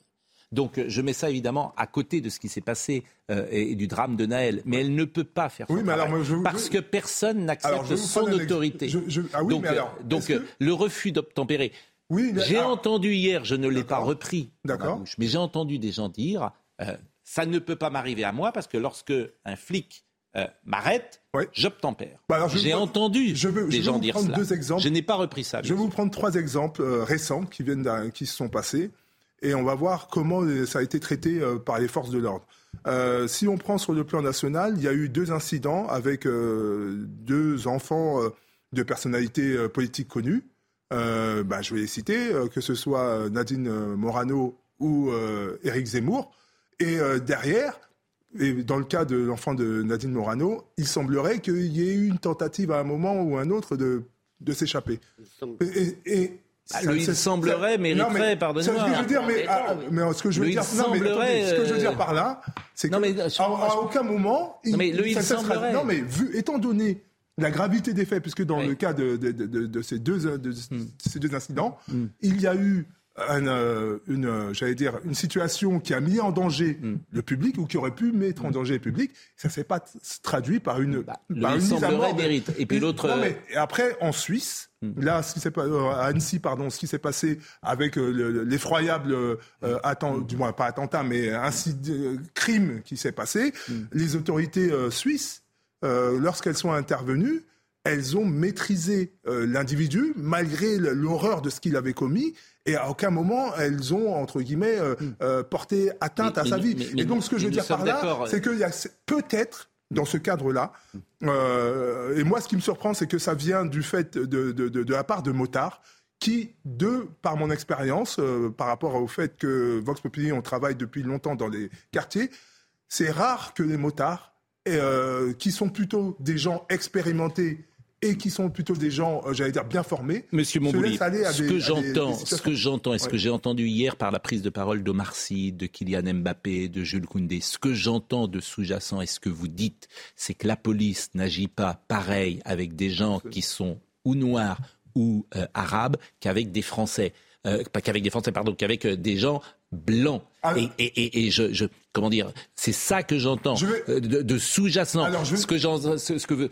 Donc euh, je mets ça évidemment à côté de ce qui s'est passé euh, et, du drame de Naël, mais elle ne peut pas faire son travail parce que personne n'accepte son autorité. Ah donc, donc le refus d'obtempérer. Oui, j'ai ah. entendu hier, je ne l'ai pas repris, mais j'ai entendu des gens dire euh, ça ne peut pas m'arriver à moi parce que lorsque un flic euh, m'arrête, j'obtempère. Bah J'ai entendu je veux, des gens dire cela. Deux exemples. Je n'ai pas repris ça. Je vais vous prendre trois exemples euh, récents qui viennent qui se sont passés et on va voir comment euh, ça a été traité par les forces de l'ordre. si on prend sur le plan national, il y a eu deux incidents avec deux enfants de personnalités politiques connues. Bah, je vais les citer, que ce soit Nadine Morano ou Éric Zemmour. Et derrière, et dans le cas de l'enfant de Nadine Morano, il semblerait qu'il y ait eu une tentative à un moment ou un autre de, de s'échapper. Et, ah, il semblerait, mais mériterait, pardonnez-moi. Ce que je veux dire, mais, ah, mais ce que je veux dire, non, mais ce que je veux dire par là, c'est qu'à à, aucun moment, il, non, mais lui, il semblerait. non, mais vu, étant donné la gravité des faits, puisque dans le cas de, de, de, de, ces, deux, de, hmm. ces deux incidents, hmm. il y a eu euh, une, euh, j'allais dire, une situation qui a mis en danger mm. le public ou qui aurait pu mettre en mm. danger le public, ça ne s'est pas traduit par une, bah, par une mise à mort. Mérite. Et puis l'autre. mais après, en Suisse, mm. là, ce qui s'est euh, à Annecy, pardon, ce qui s'est passé avec l'effroyable attentat, du moins pas attentat, mais crime qui s'est passé, les autorités suisses, lorsqu'elles sont intervenues, elles ont maîtrisé l'individu malgré l'horreur de ce qu'il avait commis et à aucun moment elles ont entre guillemets euh, hmm. euh, porté atteinte à sa vie. et donc ce que je veux dire par là, c'est qu'il y a peut-être dans ce cadre-là. Hmm. Euh, et moi, ce qui me surprend, c'est que ça vient du fait de, de, de, de la part de motards qui, de par mon expérience, par rapport au fait que Vox Populi, on travaille depuis longtemps dans les quartiers, c'est rare que les motards, qui sont plutôt des gens expérimentés et qui sont plutôt des gens, euh, j'allais dire, bien formés. Monsieur Montbouli, ce que j'entends, ce que j'entends et ce Ouais. que j'ai entendu hier par la prise de parole d'Omar Sy, de Kylian Mbappé, de Jules Koundé, ce que j'entends de sous-jacent et ce que vous dites, c'est que la police n'agit pas pareil avec des gens qui sont ou noirs ou euh, arabes qu'avec des Français. Euh, pas qu'avec des Français, pardon, qu'avec des gens blancs. Ah. et, et, et, et je, je, comment dire, c'est ça que j'entends euh, de, de sous-jacent. Ce que j'en, ce, ce que veut,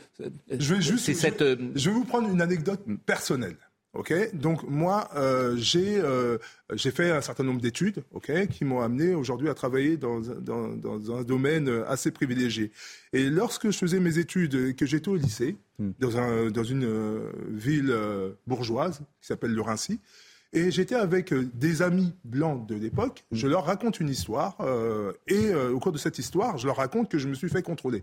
Je vais juste. c'est je- cette. euh, Je vais vous prendre une anecdote personnelle. Ok, donc moi euh, j'ai euh, j'ai fait un certain nombre d'études, ok, qui m'ont amené aujourd'hui à travailler dans, un- dans, dans un domaine euh, assez privilégié. Et lorsque je faisais mes études que j'étais au lycée, dans un dans une euh, ville euh, bourgeoise qui s'appelle le Rincy, et j'étais avec euh, des amis blancs de l'époque. Je leur raconte une histoire euh, et euh, au cours de cette histoire, je leur raconte que je me suis fait contrôler.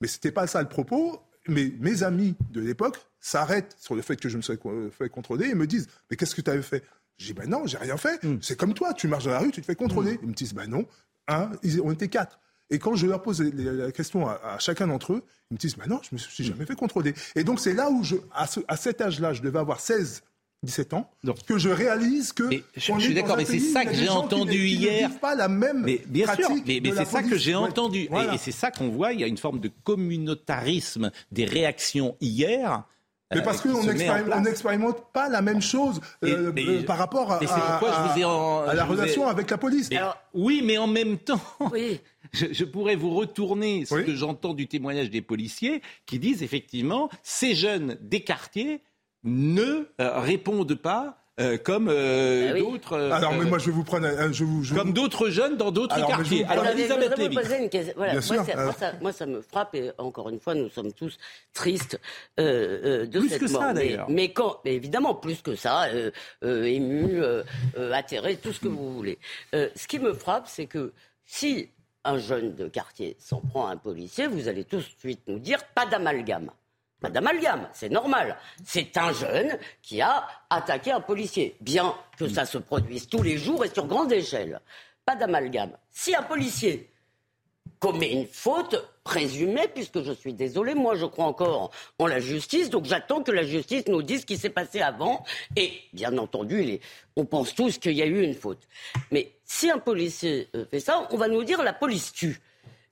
Mais c'était pas ça le propos. Mais mes amis de l'époque s'arrêtent sur le fait que je me suis fait contrôler et me disent Mais qu'est-ce que tu avais fait? Je dis Ben non, j'ai rien fait. C'est comme toi, tu marches dans la rue, tu te fais contrôler. Ils me disent Ben non, un, ils, on était quatre. Et quand je leur pose la question à, à chacun d'entre eux, ils me disent Ben non, je me suis jamais fait contrôler. Et donc c'est là où, je, à, ce- à cet âge-là, je devais avoir 16, 17 ans, que je réalise que. je on suis d'accord, mais c'est ça que j'ai entendu qui hier. pas la même Mais bien sûr, mais, c'est ça que j'ai Ouais. entendu. Et- Voilà. Et, c'est ça qu'on voit. Il y a une forme de communautarisme des réactions hier. Mais euh, parce qui qu'on n'expérimente pas la même chose euh, Mais- euh, par rapport à, mais c'est pourquoi à- je vous ai en- à la je vous ai- relation avec la police. Mais- oui, mais en même temps, <laughs> je, je pourrais vous retourner ce que j'entends du témoignage des policiers qui disent effectivement ces jeunes des quartiers ne euh, répondent pas. euh, comme euh, d'autres. euh, Alors, mais moi, je vais vous prendre. Je vous, je Comme d'autres jeunes dans d'autres Alors, mais je quartiers. Alors, Elisabeth Lévy. poser une question. Voilà, Bien moi, euh. moi, ça, moi, ça me frappe et encore une fois, nous sommes tous tristes euh, euh, de Plus cette que ça, mais, d'ailleurs. mais quand, mais évidemment, plus que ça, euh, euh, ému, euh, euh, atterré, tout ce que vous voulez. Euh, ce qui me frappe, c'est que si un jeune de quartier s'en prend à un policier, vous allez tout de suite nous dire pas d'amalgame. Pas d'amalgame, c'est normal. C'est un jeune qui a attaqué un policier. Bien que ça se produise tous les jours et sur grande échelle. Pas d'amalgame. Si un policier commet une faute présumée, puisque je suis désolé, moi je crois encore en la justice, donc j'attends que la justice nous dise ce qui s'est passé avant. Et bien entendu, on pense tous qu'il y a eu une faute. Mais si un policier euh, fait ça, on va nous dire la police tue.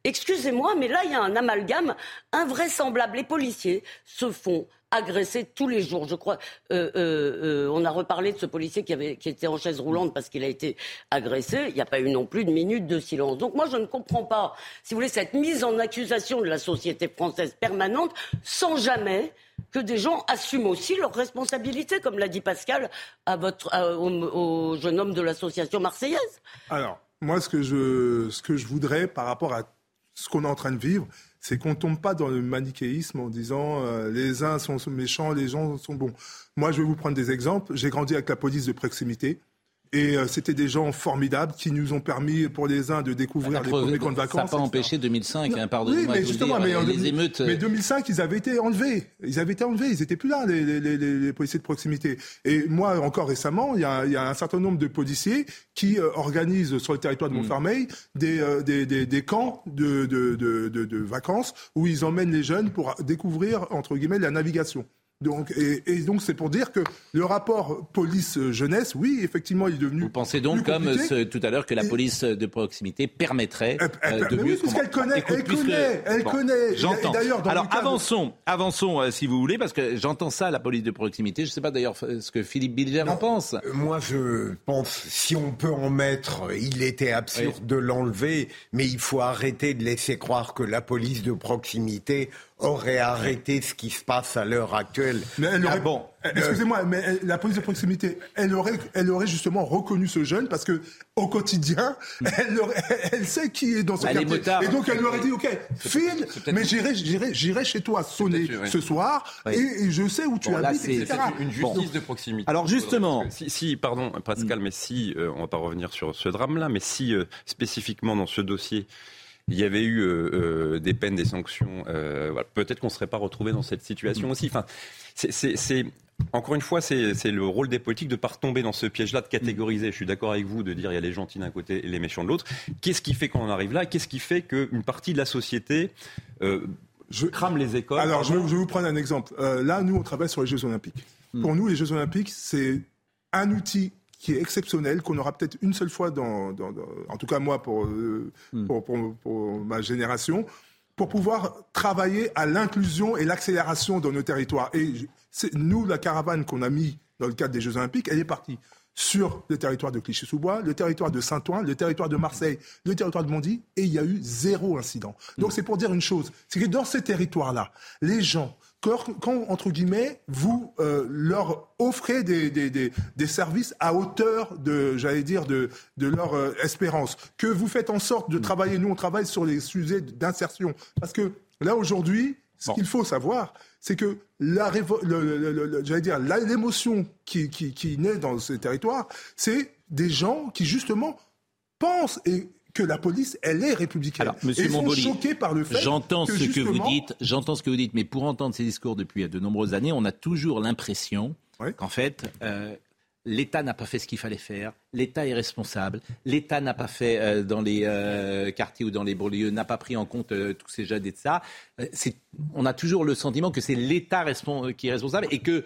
Excusez-moi, mais là, il y a un amalgame invraisemblable. Les policiers se font agresser tous les jours. Je crois, euh, euh, euh, on a reparlé de ce policier qui, avait, qui était en chaise roulante parce qu'il a été agressé. Il n'y a pas eu non plus de minute de silence. Donc moi, je ne comprends pas, si vous voulez, cette mise en accusation de la société française permanente sans jamais que des gens assument aussi leurs responsabilités, comme l'a dit Pascal au, au jeune homme de l'association marseillaise. Alors, moi, ce que je, ce que je voudrais par rapport à ce qu'on est en train de vivre, c'est qu'on ne tombe pas dans le manichéisme en disant euh, les uns sont méchants, les gens sont bons. Moi, je vais vous prendre des exemples. J'ai grandi avec la police de proximité. Et euh, c'était des gens formidables qui nous ont permis, pour les uns, de découvrir les premiers camps de Ça n'a vacances. pas empêché 2005, hein, pardonnez-moi Oui, mais justement, mais, en les 2000 émeutes. mais 2005, ils avaient été enlevés. Ils avaient été enlevés. Ils étaient plus là, les, les, les, les policiers de proximité. Et moi, encore récemment, il y a, il y a un certain nombre de policiers qui euh, organisent sur le territoire de Mm. Montfermeil des, euh, des, des, des camps de, de, de, de, de vacances où ils emmènent les jeunes pour découvrir, entre guillemets, la navigation. Donc, et, et donc, c'est pour dire que le rapport police-jeunesse, oui, effectivement, il est devenu. Vous pensez donc, plus comme ce- tout à l'heure, que la police de proximité permettrait euh, de mieux puisqu'elle connaît, Écoute, elle puisque- connaît, elle connaît. J'entends. d'ailleurs, dans Alors le cas de- avançons, avançons euh, si vous voulez, parce que j'entends ça, la police de proximité. Je ne sais pas d'ailleurs ce que Philippe Bilger en pense. Euh, Moi, je pense, si on peut en mettre, il était absurde de l'enlever, mais il faut arrêter de laisser croire que la police de proximité aurait arrêté ce qui se passe à l'heure actuelle. Mais elle Ah aurait, bon, Eh, Excusez-moi, mais elle- la police de proximité, elle aurait, elle aurait justement reconnu ce jeune parce que au quotidien, <laughs> elle, aurait- elle sait qui est dans ce Bah, quartier. motards. Et donc elle lui aurait dit, ok, file, mais j'irai, j'irai, j'irai chez toi sonner ce soir Oui. et, et je sais où tu Bon, là, habites, c'est etc. une justice Bon. de proximité. Alors, justement- Si, si, pardon Pascal, mais si, euh, on va pas revenir sur ce drame-là, mais si euh, spécifiquement dans ce dossier, il y avait eu euh, euh, des peines, des sanctions, euh, voilà, peut-être qu'on ne serait pas retrouvé dans cette situation aussi. Enfin, c'est- encore une fois, c'est le rôle des politiques de ne pas retomber dans ce piège-là, de catégoriser. Je suis d'accord avec vous de dire il y a les gentils d'un côté et les méchants de l'autre. Qu'est-ce qui fait qu'on en arrive là? Qu'est-ce qui fait qu'une partie de la société euh, je crame les écoles? Alors, je vais, vous prendre un exemple. Euh, là, nous, on travaille sur les Jeux Olympiques. Hmm. Pour nous, les Jeux Olympiques, c'est un outil qui est exceptionnel, qu'on aura peut-être une seule fois dans, dans, dans, en tout cas moi pour, euh, hmm. pour, pour, pour, ma génération, pour pouvoir travailler à l'inclusion et l'accélération dans nos territoires. Et nous, la caravane qu'on a mis dans le cadre des Jeux Olympiques, elle est partie sur le territoire de Clichy-sous-Bois, le territoire de Saint-Ouen, le territoire de Marseille, le territoire de Bondy, et il y a eu zéro incident. Donc c'est pour dire une chose, c'est que dans ces territoires-là, les gens quand, entre guillemets, vous euh, leur offrez des, des, des, des, services à hauteur de, j'allais dire, de, de leur euh, espérance, que vous faites en sorte de mm. travailler, nous on travaille sur les sujets d'insertion, parce que là aujourd'hui, ce qu'il faut savoir, c'est que la, j'allais dire, l'émotion qui, qui, qui naît dans ces territoires, c'est des gens qui justement pensent et que la police, elle est républicaine. Alors, Monsieur et sont choqués par le fait j'entends que ce que vous dites, j'entends ce que vous dites, mais pour entendre ces discours depuis de nombreuses années, on a toujours l'impression qu'en fait, euh, l'État n'a pas fait ce qu'il fallait faire, l'État est responsable, l'État n'a pas fait euh, dans les euh, quartiers ou dans les banlieues, n'a pas pris en compte euh, tous ces jeunes et de ça. on a toujours le sentiment que c'est l'État qui est responsable et que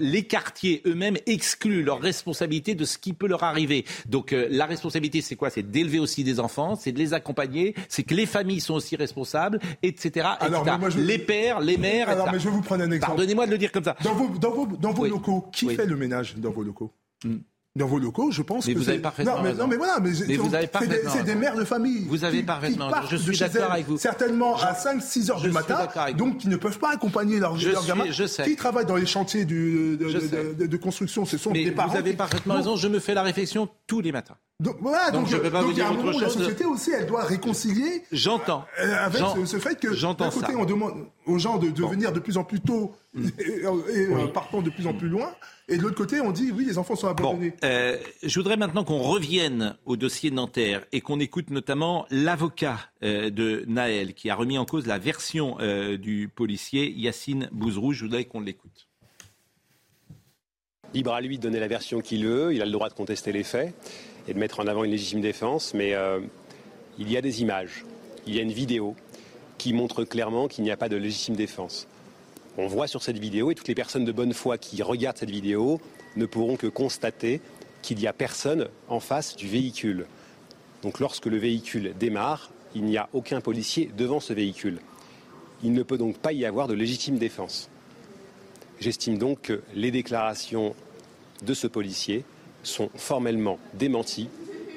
les quartiers eux-mêmes excluent leur responsabilité de ce qui peut leur arriver. Donc la responsabilité, c'est quoi? C'est d'élever aussi des enfants, c'est de les accompagner, c'est que les familles sont aussi responsables, etc. Alors, Les pères, les mères. Alors, mais je vais vous prendre un exemple. Pardonnez-moi de le dire comme ça. Dans vos, dans vos, dans vos locaux, qui fait le ménage dans vos locaux? Mm. Dans vos locaux, je pense mais que vous avez parfaitement non, mais, non, mais voilà, mais, mais vous avez parfaitement c'est des, des, mères de famille. Vous avez parfaitement qui Je suis d'accord avec vous. Certainement à 5-6 heures du matin, donc qui ne peuvent pas accompagner leurs leur gamins. Je sais. Qui travaillent dans les chantiers du, de, de, de, de, construction, ce sont mais des parents. Vous avez parfaitement raison. Je me fais la réflexion tous les matins. Donc voilà, donc, donc je peux pas donc, vous dire autre chose. La société aussi, elle doit réconcilier. J'entends. Avec ce, ce, fait que d'un côté, on demande aux gens de, de bon. venir de plus en plus tôt mm. <laughs> et, et oui. partons de plus en plus loin. Et de l'autre côté, on dit oui, les enfants sont abandonnés. Bon, euh, je voudrais maintenant qu'on revienne au dossier Nanterre et qu'on écoute notamment l'avocat euh, de Naël qui a remis en cause la version euh, du policier Yacine Bouzrou. Je voudrais qu'on l'écoute. Libre à lui de donner la version qu'il veut, il a le droit de contester les faits et de mettre en avant une légitime défense, mais euh, il y a des images, il y a une vidéo qui montre clairement qu'il n'y a pas de légitime défense. On voit sur cette vidéo, et toutes les personnes de bonne foi qui regardent cette vidéo ne pourront que constater qu'il n'y a personne en face du véhicule. Donc lorsque le véhicule démarre, il n'y a aucun policier devant ce véhicule. Il ne peut donc pas y avoir de légitime défense. J'estime donc que les déclarations de ce policier sont formellement démenties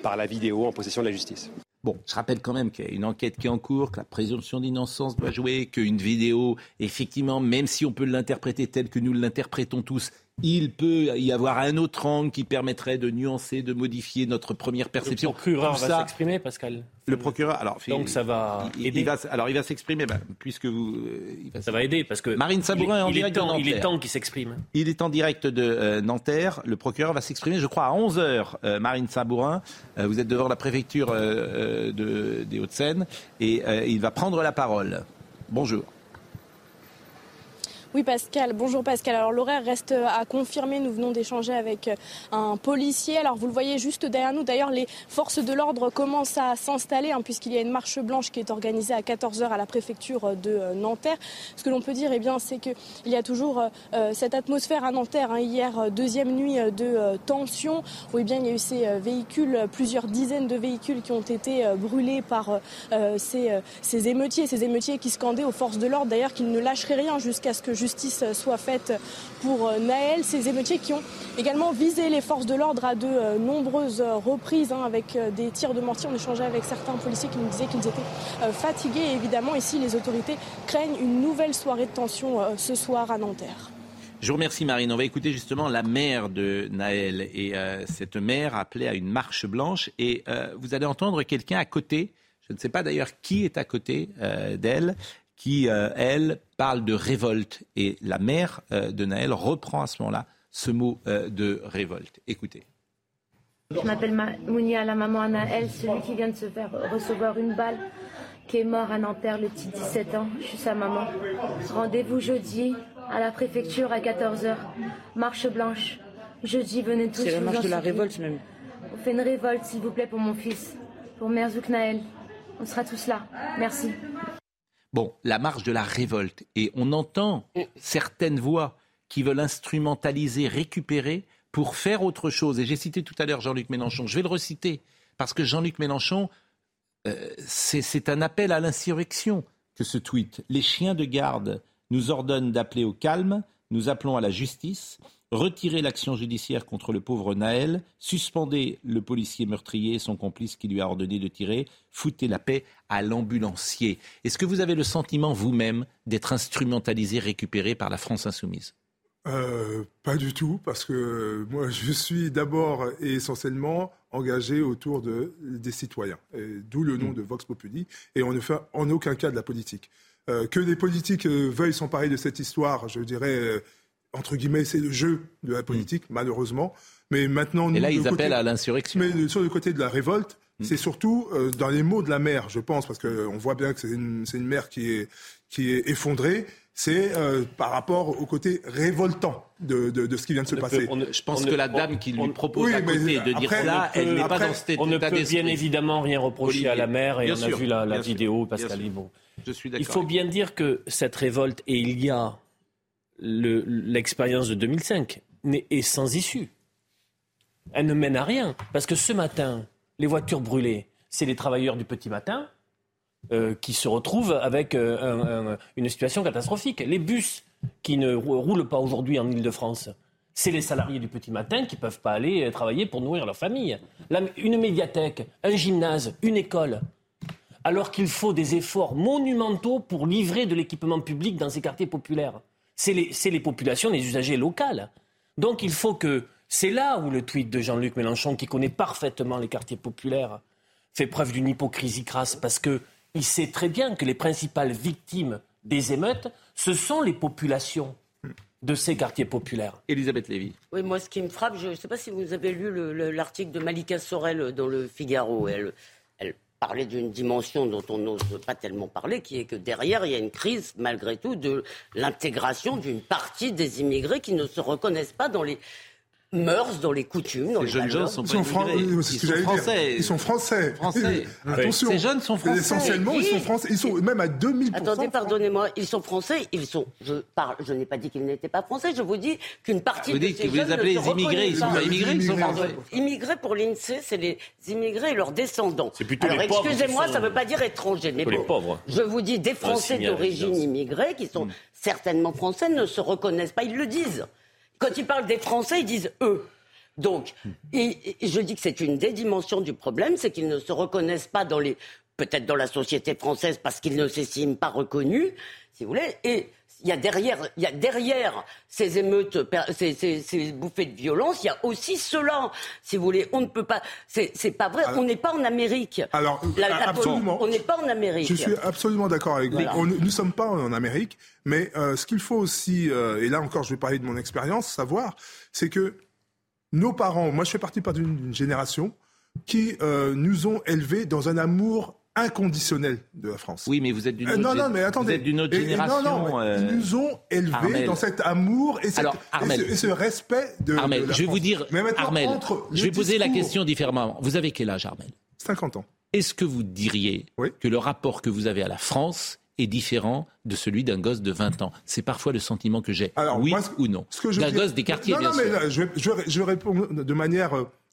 par la vidéo en possession de la justice. Bon, je rappelle quand même qu'il y a une enquête qui est en cours, que la présomption d'innocence doit jouer, qu'une vidéo, effectivement, même si on peut l'interpréter telle que nous l'interprétons tous, il peut y avoir un autre angle qui permettrait de nuancer, de modifier notre première perception. Le procureur va s'exprimer, Pascal. Le procureur, alors donc ça va il, aider. Il va, alors il va s'exprimer, ben, puisque vous. Euh, il va ça va aider parce que Marine Sabourin est en direct temps, de Nanterre. Il est temps qu'il s'exprime. Il est en direct de euh, Nanterre. Le procureur va s'exprimer, je crois, à 11 h euh, Marine Sabourin, euh, vous êtes devant la préfecture euh, de, des Hauts-de-Seine et il va prendre la parole. Bonjour. Oui, Pascal. Bonjour, Pascal. Alors, l'horaire reste à confirmer. Nous venons d'échanger avec un policier. Alors, vous le voyez juste derrière nous. D'ailleurs, les forces de l'ordre commencent à s'installer, hein, puisqu'il y a une marche blanche qui est organisée à 14h à la préfecture de Nanterre. Ce que l'on peut dire, eh bien, c'est qu'il y a toujours euh, cette atmosphère à Nanterre. Hein. Hier, deuxième nuit de euh, tension, bien, il y a eu ces véhicules, plusieurs dizaines de véhicules qui ont été euh, brûlés par ces, ces émeutiers, ces émeutiers qui scandaient aux forces de l'ordre, d'ailleurs, qu'ils ne lâcheraient rien jusqu'à ce que justice soit faite pour Naël. Ces émeutiers qui ont également visé les forces de l'ordre à de nombreuses reprises hein, avec des tirs de mortier. On échangeait avec certains policiers qui nous disaient qu'ils étaient fatigués. Évidemment, ici, les autorités craignent une nouvelle soirée de tension ce soir à Nanterre. Je vous remercie Marine. On va écouter justement la mère de Naël. Et euh, cette mère appelait à une marche blanche. Et euh, vous allez entendre quelqu'un à côté. Je ne sais pas d'ailleurs qui est à côté euh, d'elle qui, euh, elle, parle de révolte. Et la mère euh, de Naël reprend à ce moment-là ce mot euh, de révolte. Écoutez. Je m'appelle Mounia, la maman à Naël, celui qui vient de se faire recevoir une balle, qui est mort à Nanterre le petit 17 ans. Je suis sa maman. Rendez-vous jeudi à la préfecture à 14h. Marche blanche. Jeudi, venez tous. C'est la marche de la révolte même. On fait une révolte, s'il vous plaît, pour mon fils, pour Merzouk Naël. On sera tous là. Merci. Bon, la marche de la révolte. Et on entend certaines voix qui veulent instrumentaliser, récupérer pour faire autre chose. Et j'ai cité tout à l'heure Jean-Luc Mélenchon. Je vais le reciter parce que Jean-Luc Mélenchon, euh, c'est un appel à l'insurrection que ce tweet. Les chiens de garde nous ordonnent d'appeler au calme. Nous appelons à la justice. Retirez l'action judiciaire contre le pauvre Naël, suspendez le policier meurtrier et son complice qui lui a ordonné de tirer, foutez la paix à l'ambulancier. Est-ce que vous avez le sentiment vous-même d'être instrumentalisé, récupéré par la France insoumise? Euh, pas du tout, parce que moi, je suis d'abord et essentiellement engagé autour de, des citoyens, d'où le nom mm. de Vox Populi, et on ne fait en aucun cas de la politique. Euh, que les politiques euh, veuillent s'emparer de cette histoire, je dirais, entre guillemets, c'est le jeu de la politique, mm. malheureusement. Mais maintenant, et là, ils appellent à l'insurrection. Mais sur le côté de la révolte, mm. c'est surtout dans les mots de la mère, je pense, parce qu'on voit bien que c'est une, une, mère qui est, qui est effondrée c'est euh, par rapport au côté révoltant de, de, de, ce qui vient de se passer. je pense que la dame qui lui propose à côté de dire ça, elle n'est pas dans cet état On ne peut bien évidemment rien reprocher à la mère, et on a vu la, la vidéo, Pascal Libon. Je suis il faut bien dire que cette révolte, et il y a l'expérience de 2005, est sans issue. Elle ne mène à rien. Parce que ce matin, les voitures brûlées, c'est les travailleurs du petit matin euh, qui se retrouvent avec euh, une situation catastrophique. Les bus qui ne roulent pas aujourd'hui en Ile-de-France, c'est les salariés du petit matin qui ne peuvent pas aller travailler pour nourrir leur famille. une médiathèque, un gymnase, une école. Alors qu'il faut des efforts monumentaux pour livrer de l'équipement public dans ces quartiers populaires. C'est les, les populations, les usagers locales. Donc il faut que. C'est là où le tweet de Jean-Luc Mélenchon, qui connaît parfaitement les quartiers populaires, fait preuve d'une hypocrisie crasse parce que il sait très bien que les principales victimes des émeutes, ce sont les populations de ces quartiers populaires. Elisabeth Lévy. Oui, moi, ce qui me frappe, je ne sais pas si vous avez lu l'article de Malika Sorel dans le Figaro. Elle, parlait d'une dimension dont on n'ose pas tellement parler, qui est que derrière, il y a une crise, malgré tout, de l'intégration d'une partie des immigrés qui ne se reconnaissent pas dans les mœurs, dans les coutumes, dans les, jeunes gens sont, ils sont, français. Ils sont français. <laughs> français. Attention. Ces jeunes sont français. Essentiellement, ils sont français. Ils sont même à 2000 Attendez, pardonnez-moi. Ils sont français. Ils sont. Je parle. Je n'ai pas dit qu'ils n'étaient pas français. Je vous dis qu'une partie vous de dites que vous les appelez les immigrés. Ils sont pas immigrés. Ils sont français. Immigrés pour l'Insee, c'est les immigrés et leurs descendants. C'est plutôt Alors, excusez-moi, ça ne veut pas dire étrangers. Mais les pauvres. Je vous dis des Français d'origine immigrée qui sont certainement français ne se reconnaissent pas. Ils le disent. Quand ils parlent des Français, ils disent eux. Donc, je dis que c'est une des dimensions du problème, c'est qu'ils ne se reconnaissent pas dans les, peut-être dans la société française parce qu'ils ne s'estiment pas reconnus, si vous voulez, et il y a derrière, il y a derrière ces émeutes, ces, ces, bouffées de violence, il y a aussi cela. Si vous voulez, on ne peut pas. C'est pas vrai. on n'est pas en Amérique. Alors, absolument. On n'est pas en Amérique. Je suis absolument d'accord avec vous. nous ne sommes pas en Amérique, mais euh, ce qu'il faut aussi, euh, et là encore, je vais parler de mon expérience, savoir, c'est que nos parents, moi je fais partie d'une génération qui euh, nous ont élevés dans un amour inconditionnel de la France. Oui, mais vous êtes d'une euh, autre, non, non, mais attendez. Vous êtes d'une autre génération. non, non, Ils euh, nous ont élevés dans cet amour et, Alors, et, ce, respect de, Armel, la je vais France. vous dire, mais Armel, je vais poser la question différemment. Vous avez quel âge, Armel? 50 ans. Est-ce que vous diriez que le rapport que vous avez à la France est différent de celui d'un gosse de 20 ans? C'est parfois le sentiment que j'ai. Oui ou non D'un gosse des quartiers, non, bien non, Mais je, je, je, réponds de manière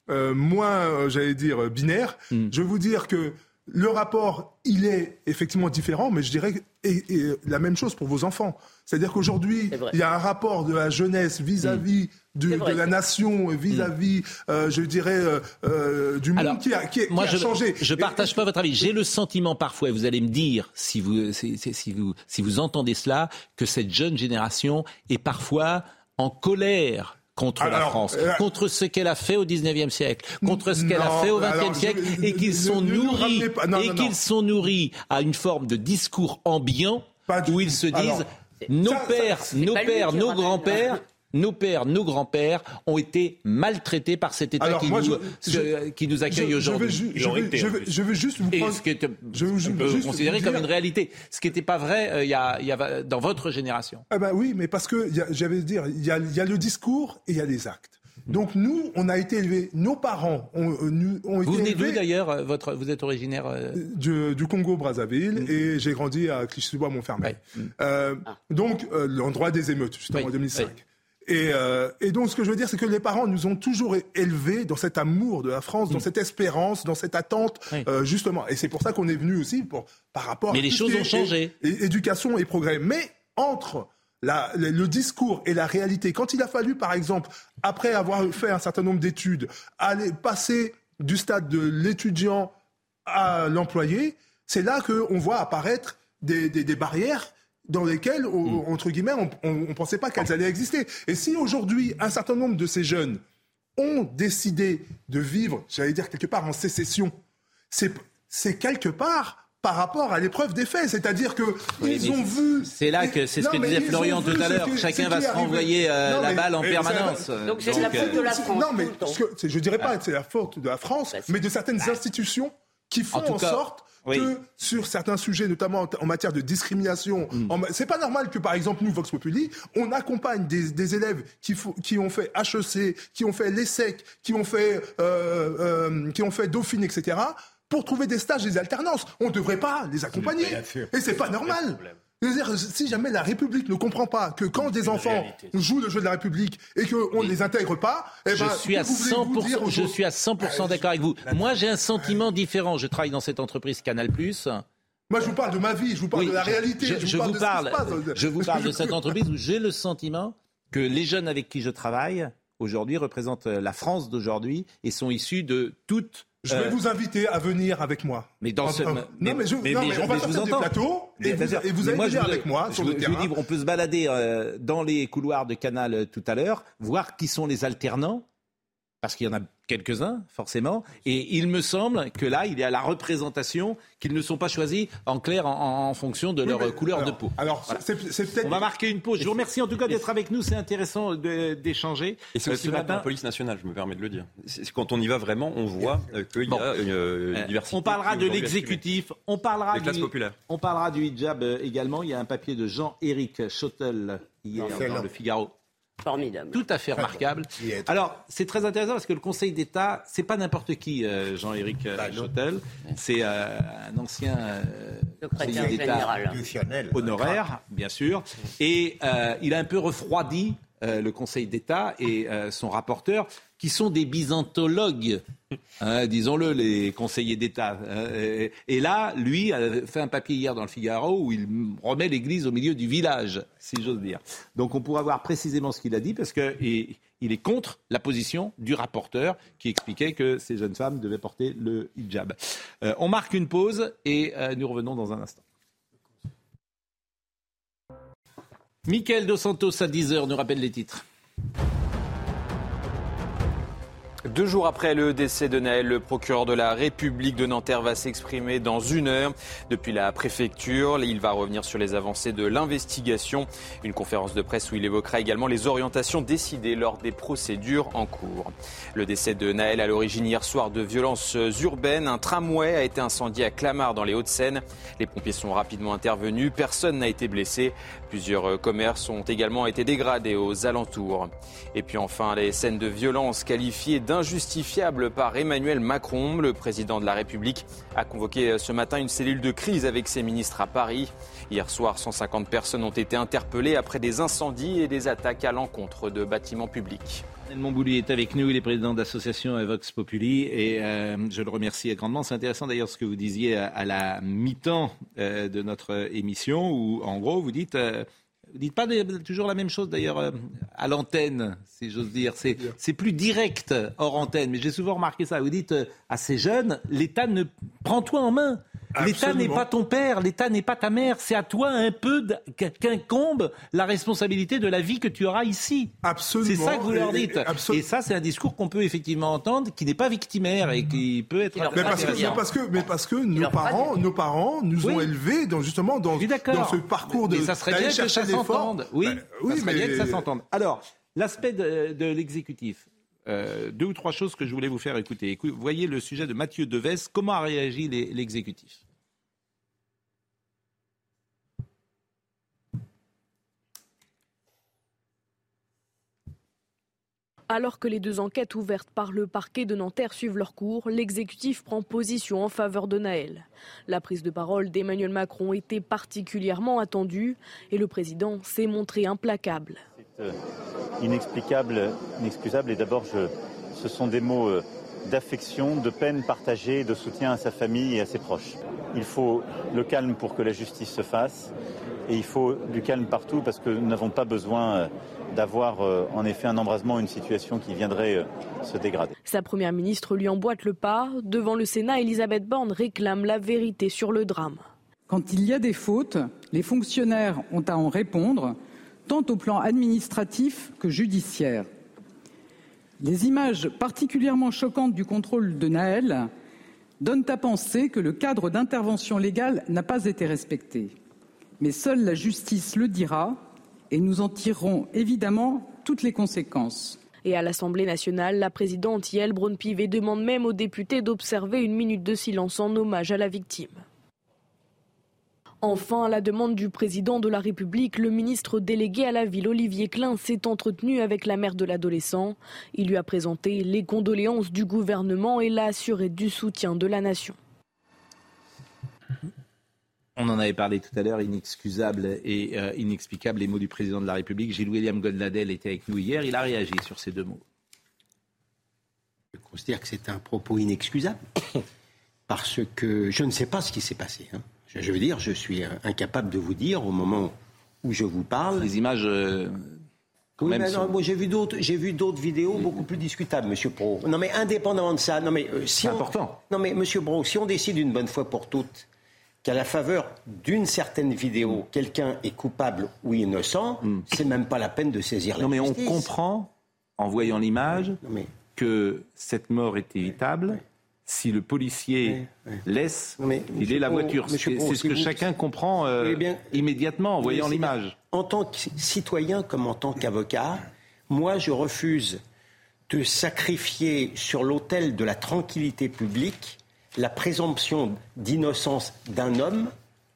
euh, moins, euh, j'allais dire, binaire. Hmm. Je vais vous dire que le rapport, il est effectivement différent, mais je dirais et, la même chose pour vos enfants. C'est-à-dire qu'aujourd'hui, il y a un rapport de la jeunesse vis-à-vis de, la nation, vis-à-vis, euh, je dirais, euh, euh, du monde qui a, qui, moi je, changé. Je ne partage pas votre avis. J'ai le sentiment parfois, et vous allez me dire, si vous, si, vous, si vous entendez cela, que cette jeune génération est parfois en colère contre la France, contre ce qu'elle a fait au 19e siècle, contre ce qu'elle a fait au 20e siècle, et qu'ils sont nourris, et qu'ils sont nourris à une forme de discours ambiant où ils se disent nos pères, nos pères, nos grands-pères nos pères, nos grands-pères ont été maltraités par cet État qui, nous, qui, nous, accueille aujourd'hui. Je, je, veux juste vous prendre... ce qui est, je, peux considérer comme une réalité. Ce qui n'était pas vrai euh, il, y a, il y a, dans votre génération. Ah ben oui, mais parce que, j'avais dire, il y, a, il y a le discours et il y a les actes. Donc nous, on a été élevés, nos parents ont, euh, ont été Vous venez d'où d'ailleurs euh, votre, Vous êtes originaire euh, du, du Congo Brazzaville Mm. et j'ai grandi à Clichy-sous-Bois-Montfermeil. Euh, Ah. Donc euh, l'endroit des émeutes, justement Oui, en 2005. oui. Et, euh, et donc, ce que je veux dire, c'est que les parents nous ont toujours élevés dans cet amour de la France, Mm. dans cette espérance, dans cette attente, euh, justement. Et c'est pour ça qu'on est venu aussi pour, par rapport Mais à les choses ont changé. éducation et progrès. Mais entre la- le, le discours et la réalité, quand il a fallu, par exemple, après avoir fait un certain nombre d'études, aller passer du stade de l'étudiant à l'employé, c'est là qu'on voit apparaître des, des- des barrières dans lesquelles, on- entre guillemets, on ne pensait pas qu'elles allaient exister. Et si aujourd'hui, un certain nombre de ces jeunes ont décidé de vivre, j'allais dire quelque part en sécession, c'est quelque part par rapport à l'épreuve des faits. C'est-à-dire que Oui, ils ont vu. C'est là que c'est ce que disait Florian tout à l'heure. Chacun va se renvoyer euh, Non, la mais- balle en permanence. Donc, c'est la faute de la France, Non, mais tout le temps. ce que- je dirais pas que c'est la faute de la France, mais de certaines institutions qui font En tout en, cas, sorte oui. que sur certains sujets, notamment en, matière de discrimination, Mm. en c'est pas normal que par exemple nous Vox Populi, on accompagne des, des élèves qui, fo- qui ont fait HEC, qui ont fait l'ESSEC, qui ont fait euh, euh, qui ont fait Dauphine, etc. pour trouver des stages des alternances. On ne devrait pas les accompagner. Et c'est pas normal. Je veux dire, si jamais la République ne comprend pas que quand des enfants jouent le jeu de la République et qu'on ne les intègre pas, eh Je ben, suis à que voulez-vous 100%, dire aux je suis à 100% d'accord avec vous. Moi, j'ai un sentiment différent. Je travaille dans cette entreprise Canal+. Moi, je vous parle de ma vie, je vous parle Oui, de la je- réalité. Je, je vous de parle, passe. je vous parle de cette <laughs> entreprise où j'ai le sentiment que les jeunes avec qui je travaille aujourd'hui représentent la France d'aujourd'hui et sont issus de toutes. Je vais euh, vous inviter à venir avec moi. Mais dans ce, Euh, mais, non, mais je, mais- non, mais mais je- on va sortir des plateaux et vous, et vous allez moi, venir vous- avec moi sur le terrain. dis, on peut se balader euh, dans les couloirs de Canal euh, tout à l'heure, voir qui sont les alternants, parce qu'il y en a quelques-uns, forcément. Et il me semble que là, il y a la représentation qu'ils ne sont pas choisis en clair en, en fonction de Oui, leur couleur alors- de peau. Alors, Voilà. c'est c'est peut-être. On va marquer une pause. Je vous remercie en tout cas d'être avec nous. C'est intéressant d'échanger. Et c'est Euh, aussi ce vrai pour la matin. police nationale, je me permets de le dire. Quand on y va vraiment, on voit euh, qu'il y Bon. a une, euh, Euh, diversité. On parlera de l'exécutif, on parlera Des classes du, populaires. on parlera du hijab euh, également. Il y a un papier de Jean-Éric Schottel hier dans le Figaro. Formidable. Tout à fait remarquable. Alors, c'est très intéressant parce que le Conseil d'État, c'est pas n'importe qui, euh, Jean-Éric euh, Schottel. C'est euh, un ancien euh, Secrétaire conseiller d'État honoraire, bien sûr. Et euh, il a un peu refroidi euh, le Conseil d'État et euh, son rapporteur, qui sont des byzantologues, hein, disons-le, les conseillers d'État. hein. Et- là, lui a fait un papier hier dans le Figaro où il remet l'église au milieu du village, si j'ose dire. Donc on pourra voir précisément ce qu'il a dit, parce qu'il il est contre la position du rapporteur qui expliquait que ces jeunes femmes devaient porter le hijab. Euh, on marque une pause et euh, nous revenons dans un instant. Michael Dos Santos à 10h nous rappelle les titres. Deux jours après le décès de Naël, le procureur de la République de Nanterre va s'exprimer dans une heure depuis la préfecture. Il va revenir sur les avancées de l'investigation. Une conférence de presse où il évoquera également les orientations décidées lors des procédures en cours. Le décès de Naël à l'origine hier soir de violences urbaines. Un tramway a été incendié à Clamart dans les Hauts-de-Seine. Les pompiers sont rapidement intervenus. Personne n'a été blessé. Plusieurs commerces ont également été dégradés aux alentours. Et puis enfin, les scènes de violence qualifiées d'injustifiables par Emmanuel Macron. Le président de la République a convoqué ce matin une cellule de crise avec ses ministres à Paris. Hier soir, 150 personnes ont été interpellées après des incendies et des attaques à l'encontre de bâtiments publics. Daniel Montbouli est avec nous, il est président d'association Vox Populi et euh, je le remercie grandement. C'est intéressant d'ailleurs ce que vous disiez à, à la mi-temps euh, de notre émission où en gros vous dites, euh, vous dites pas toujours la même chose d'ailleurs euh, à l'antenne, si j'ose dire. C'est, c'est plus direct hors antenne, mais j'ai souvent remarqué ça. Vous dites euh, à ces jeunes, l'État ne prend toi en main. L'État n'est pas ton père, l'État n'est pas ta mère. C'est à toi un peu de- qu'incombe la responsabilité de la vie que tu auras ici. Absolument. C'est ça que vous leur Et- et- dites. absolu- Et ça, c'est un discours qu'on peut effectivement entendre, qui n'est pas victimaire et qui peut être. Mais parce, que, mais parce que, mais parce que nos parents, nos parents nous ont élevés dans, justement dans, dans ce parcours de. Mais ça serait d'aller bien que ça s'entende. Oui, Ben, oui, ça serait mais- bien que ça s'entende. Alors, l'aspect de, de l'exécutif. Euh, deux ou trois choses que je voulais vous faire écouter. Écou- voyez le sujet de Mathieu Deves. Comment a réagi les- l'exécutif? Alors que les deux enquêtes ouvertes par le parquet de Nanterre suivent leur cours, l'exécutif prend position en faveur de Naël. La prise de parole d'Emmanuel Macron était particulièrement attendue et le président s'est montré implacable. C'est inexplicable, inexcusable et d'abord ce sont des mots euh, d'affection, de peine partagée, de soutien à sa famille et à ses proches. Il faut le calme pour que la justice se fasse et il faut du calme partout parce que nous n'avons pas besoin euh, d'avoir euh, en effet un embrasement, une situation qui viendrait euh, se dégrader. Sa première ministre lui emboîte le pas. Devant le Sénat, Elisabeth Borne réclame la vérité sur le drame. Quand il y a des fautes, les fonctionnaires ont à en répondre, tant au plan administratif que judiciaire. Les images particulièrement choquantes du contrôle de Naël donnent à penser que le cadre d'intervention légale n'a pas été respecté. Mais seule la justice le dira et nous en tirerons évidemment toutes les conséquences. Et à l'Assemblée nationale, la présidente Yael Braun-Pivet demande même aux députés d'observer une minute de silence en hommage à la victime. Enfin, à la demande du président de la République, le ministre délégué à la ville, Olivier Klein, s'est entretenu avec la mère de l'adolescent. Il lui a présenté les condoléances du gouvernement et l'a assuré du soutien de la nation. On en avait parlé tout à l'heure, inexcusable et euh, inexplicable, les mots du président de la République. Gilles-William Goldnadel était avec nous hier, il a réagi sur ces deux mots. Je considère que c'est un propos inexcusable, <coughs> parce que je ne sais pas ce qui s'est passé. Hein. Je veux dire, je suis incapable de vous dire au moment où je vous parle. Les images. Euh, oui, mais moi j'ai vu d'autres, j'ai vu d'autres vidéos beaucoup plus discutables, Monsieur Pro. Non, mais indépendamment de ça, non mais euh, si C'est on, important. Non mais Monsieur Pro, si on décide une bonne fois pour toutes qu'à la faveur d'une certaine vidéo, quelqu'un est coupable ou innocent, c'est même pas la peine de saisir la Non, mais on justice. comprend, en voyant l'image, mais- que cette mort est évitable si le policier laisse filer Monsieur la voiture. C'est ce que vous- chacun comprend euh, Eh bien, immédiatement en voyant l'image. En tant que citoyen comme en tant qu'avocat, moi je refuse de sacrifier sur l'autel de la tranquillité publique la présomption d'innocence d'un homme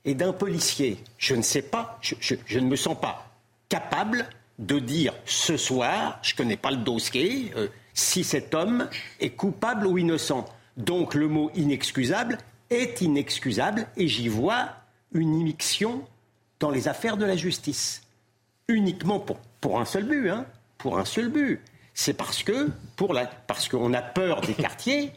et d'un policier. Je ne sais pas, je, je- je ne me sens pas capable de dire ce soir, je ne connais pas le dossier, euh, si cet homme est coupable ou innocent. Donc le mot inexcusable est inexcusable et j'y vois une immixtion dans les affaires de la justice. Uniquement pour, un seul but, hein, pour un seul but. C'est parce que, pour parce qu'on a peur des quartiers,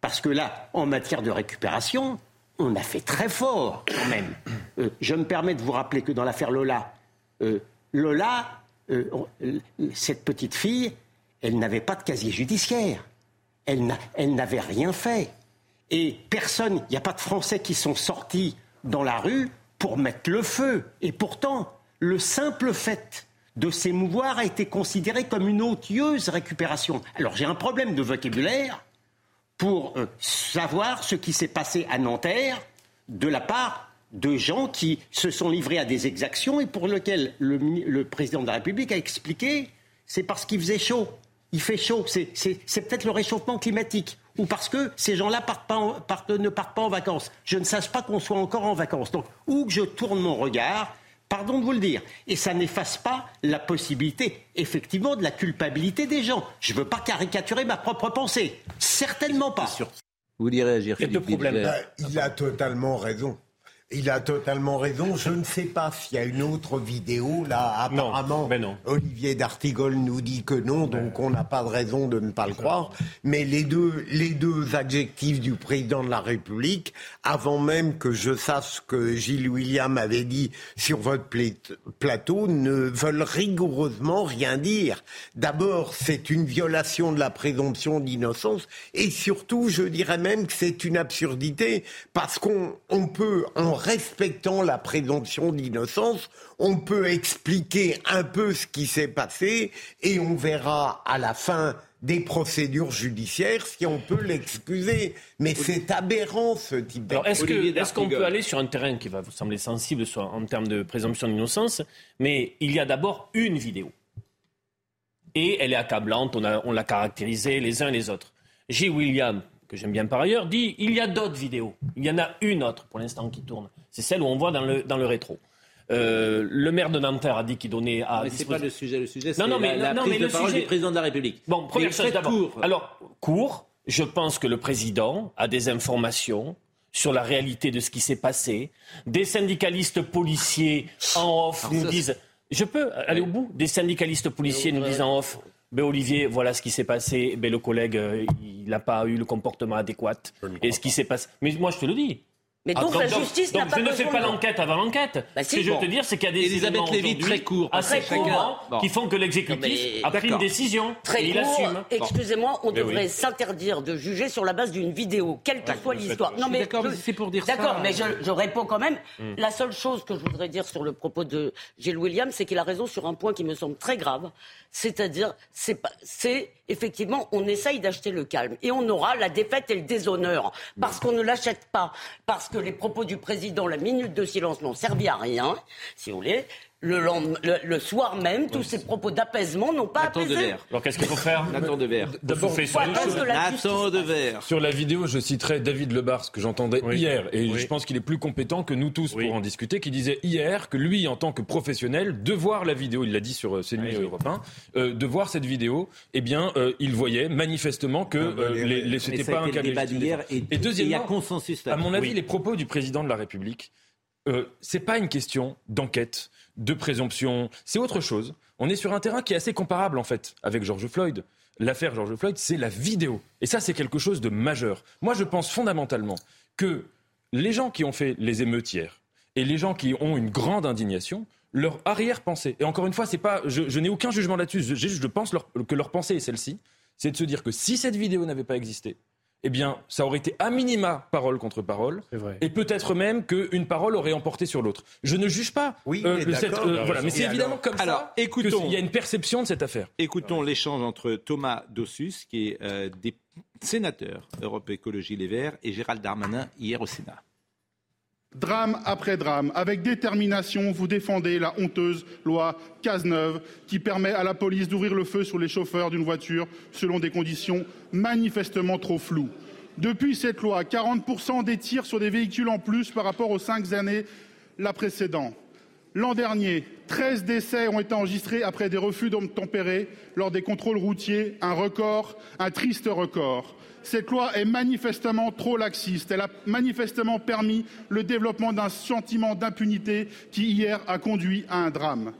parce que là, en matière de récupération, on a fait très fort quand même. Euh, je me permets de vous rappeler que dans l'affaire Lola, euh, Lola, euh, cette petite fille, elle n'avait pas de casier judiciaire. Elle n'a- elle n'avait rien fait. Et personne, il n'y a pas de Français qui sont sortis dans la rue pour mettre le feu. Et pourtant, le simple fait de s'émouvoir a été considéré comme une odieuse récupération. Alors j'ai un problème de vocabulaire pour euh, savoir ce qui s'est passé à Nanterre de la part de gens qui se sont livrés à des exactions et pour lesquels le, le président de la République a expliqué c'est parce qu'il faisait chaud. Il fait chaud. C'est- C'est c'est peut-être le réchauffement climatique. Ou parce que ces gens-là partent pas en- partent- ne partent pas en vacances. Je ne sache pas qu'on soit encore en vacances. Donc, où que je tourne mon regard, pardon de vous le dire, et ça n'efface pas la possibilité, effectivement, de la culpabilité des gens. Je ne veux pas caricaturer ma propre pensée. Certainement pas. Vous voulez réagir, Philippe Bah, Il a totalement raison. Il a totalement raison. Je ne sais pas s'il y a une autre vidéo. Là, apparemment, Olivier D'Artigol nous dit que non, donc on n'a pas de raison de ne pas le croire. Mais les deux, les deux adjectifs du président de la République, avant même que je sache ce que Gilles William avait dit sur votre pla- plateau, ne veulent rigoureusement rien dire. D'abord, c'est une violation de la présomption d'innocence et surtout, je dirais même que c'est une absurdité parce qu'on on peut, en respectant la présomption d'innocence, on peut expliquer un peu ce qui s'est passé et on verra à la fin des procédures judiciaires si on peut l'excuser. Mais c'est aberrant ce type Alors, est-ce que- est-ce qu'on peut aller sur un terrain qui va vous sembler sensible soit en termes de présomption d'innocence Mais il y a d'abord une vidéo. Et elle est accablante, on, a- on l'a caractérisée les uns et les autres. J. William, que j'aime bien par ailleurs, dit il y a d'autres vidéos. Il y en a une autre pour l'instant qui tourne. C'est celle où on voit dans le, dans le rétro. Euh, le maire de Nanterre a dit qu'il donnait à. Mais c'est pas le sujet. Le sujet, c'est non, non, mais, la, la non, prise mais de le parole sujet... du président de la République. Bon, première chose d'abord. court. Alors, court, je pense que le président a des informations sur la réalité de ce qui s'est passé. Des syndicalistes policiers en off Alors nous ça, disent. Je peux aller au bout? Des syndicalistes policiers nous disent en off. Ben Olivier, voilà ce qui s'est passé. Ben le collègue, euh, il n'a pas eu le comportement adéquat. Et ce qui s'est passé. Mais moi, je te le dis. Mais Ah, donc, la justice n'a pas je ne fais pas l'enquête avant l'enquête. Bah, ce si, que je veux te dire, c'est qu'il y a des Elisabeth éléments Lévy, aujourd'hui très court. assez Très court. courants Bon. qui font que l'exécutif mais- a pris une décision Très et il assume. excusez-moi, on Mais devrait oui. s'interdire de juger sur la base d'une vidéo, quelle que soit l'histoire. Non mais d'accord, je- mais c'est pour dire ça. D'accord, mais je, je réponds quand même. Hmm. La seule chose que je voudrais dire sur le propos de Gilles Williams, c'est qu'il a raison sur un point qui me semble très grave, c'est-à-dire c'est effectivement on essaye d'acheter le calme. Et on aura la défaite et le déshonneur. Parce qu'on ne l'achète pas, parce que les propos du président, la minute de silence n'ont servi à rien, si vous voulez. Le, lendemain- le, le soir même, tous ces propos d'apaisement n'ont pas Nathan apaisé. Devers. Alors qu'est-ce qu'il faut faire <laughs> Nathan Devers. D'abord, fait sur Nathan Devers. Sur la vidéo, je citerai David Lebars, que j'entendais Oui. hier, et Oui. je pense qu'il est plus compétent que nous tous Oui. pour en discuter, qui disait hier que lui, en tant que professionnel, de voir la vidéo, il l'a dit sur euh, CNews oui. Europe 1, euh, de voir cette vidéo, eh bien, euh, il voyait manifestement que euh, les, les- Mais c'était pas un cas d'hier et, Et et il y a deuxièmement, consensus à mon avis, Oui. les propos du président de la République, euh, c'est pas une question d'enquête, de présomption, c'est autre chose. On est sur un terrain qui est assez comparable en fait avec George Floyd. L'affaire George Floyd, c'est la vidéo. Et ça, c'est quelque chose de majeur. Moi, je pense fondamentalement que les gens qui ont fait les émeutes et les gens qui ont une grande indignation, leur arrière-pensée, et encore une fois, pas, je, n'ai aucun jugement là-dessus, je, pense que leur pensée est celle-ci, c'est de se dire que si cette vidéo n'avait pas existé, eh bien, ça aurait été à minima parole contre parole, C'est vrai. et peut-être même qu'une parole aurait emporté sur l'autre. Je ne juge pas. Oui, euh, mais le- cette- d'accord. euh, voilà, mais c'est évidemment alors comme Alors, ça écoutons. qu'il y a une perception de cette affaire. Écoutons l'échange entre Thomas Dossus, qui est euh, des sénateur Europe Écologie Les Verts, et Gérald Darmanin hier au Sénat. Drame après drame, avec détermination, vous défendez la honteuse loi Cazeneuve qui permet à la police d'ouvrir le feu sur les chauffeurs d'une voiture selon des conditions manifestement trop floues. Depuis cette loi, 40% des tirs sur des véhicules en plus par rapport aux cinq années la précédente. L'an dernier, 13 décès ont été enregistrés après des refus d'obtempérer lors des contrôles routiers, un record, un triste record. Cette loi est manifestement trop laxiste. Elle a manifestement permis le développement d'un sentiment d'impunité qui, hier, a conduit à un drame.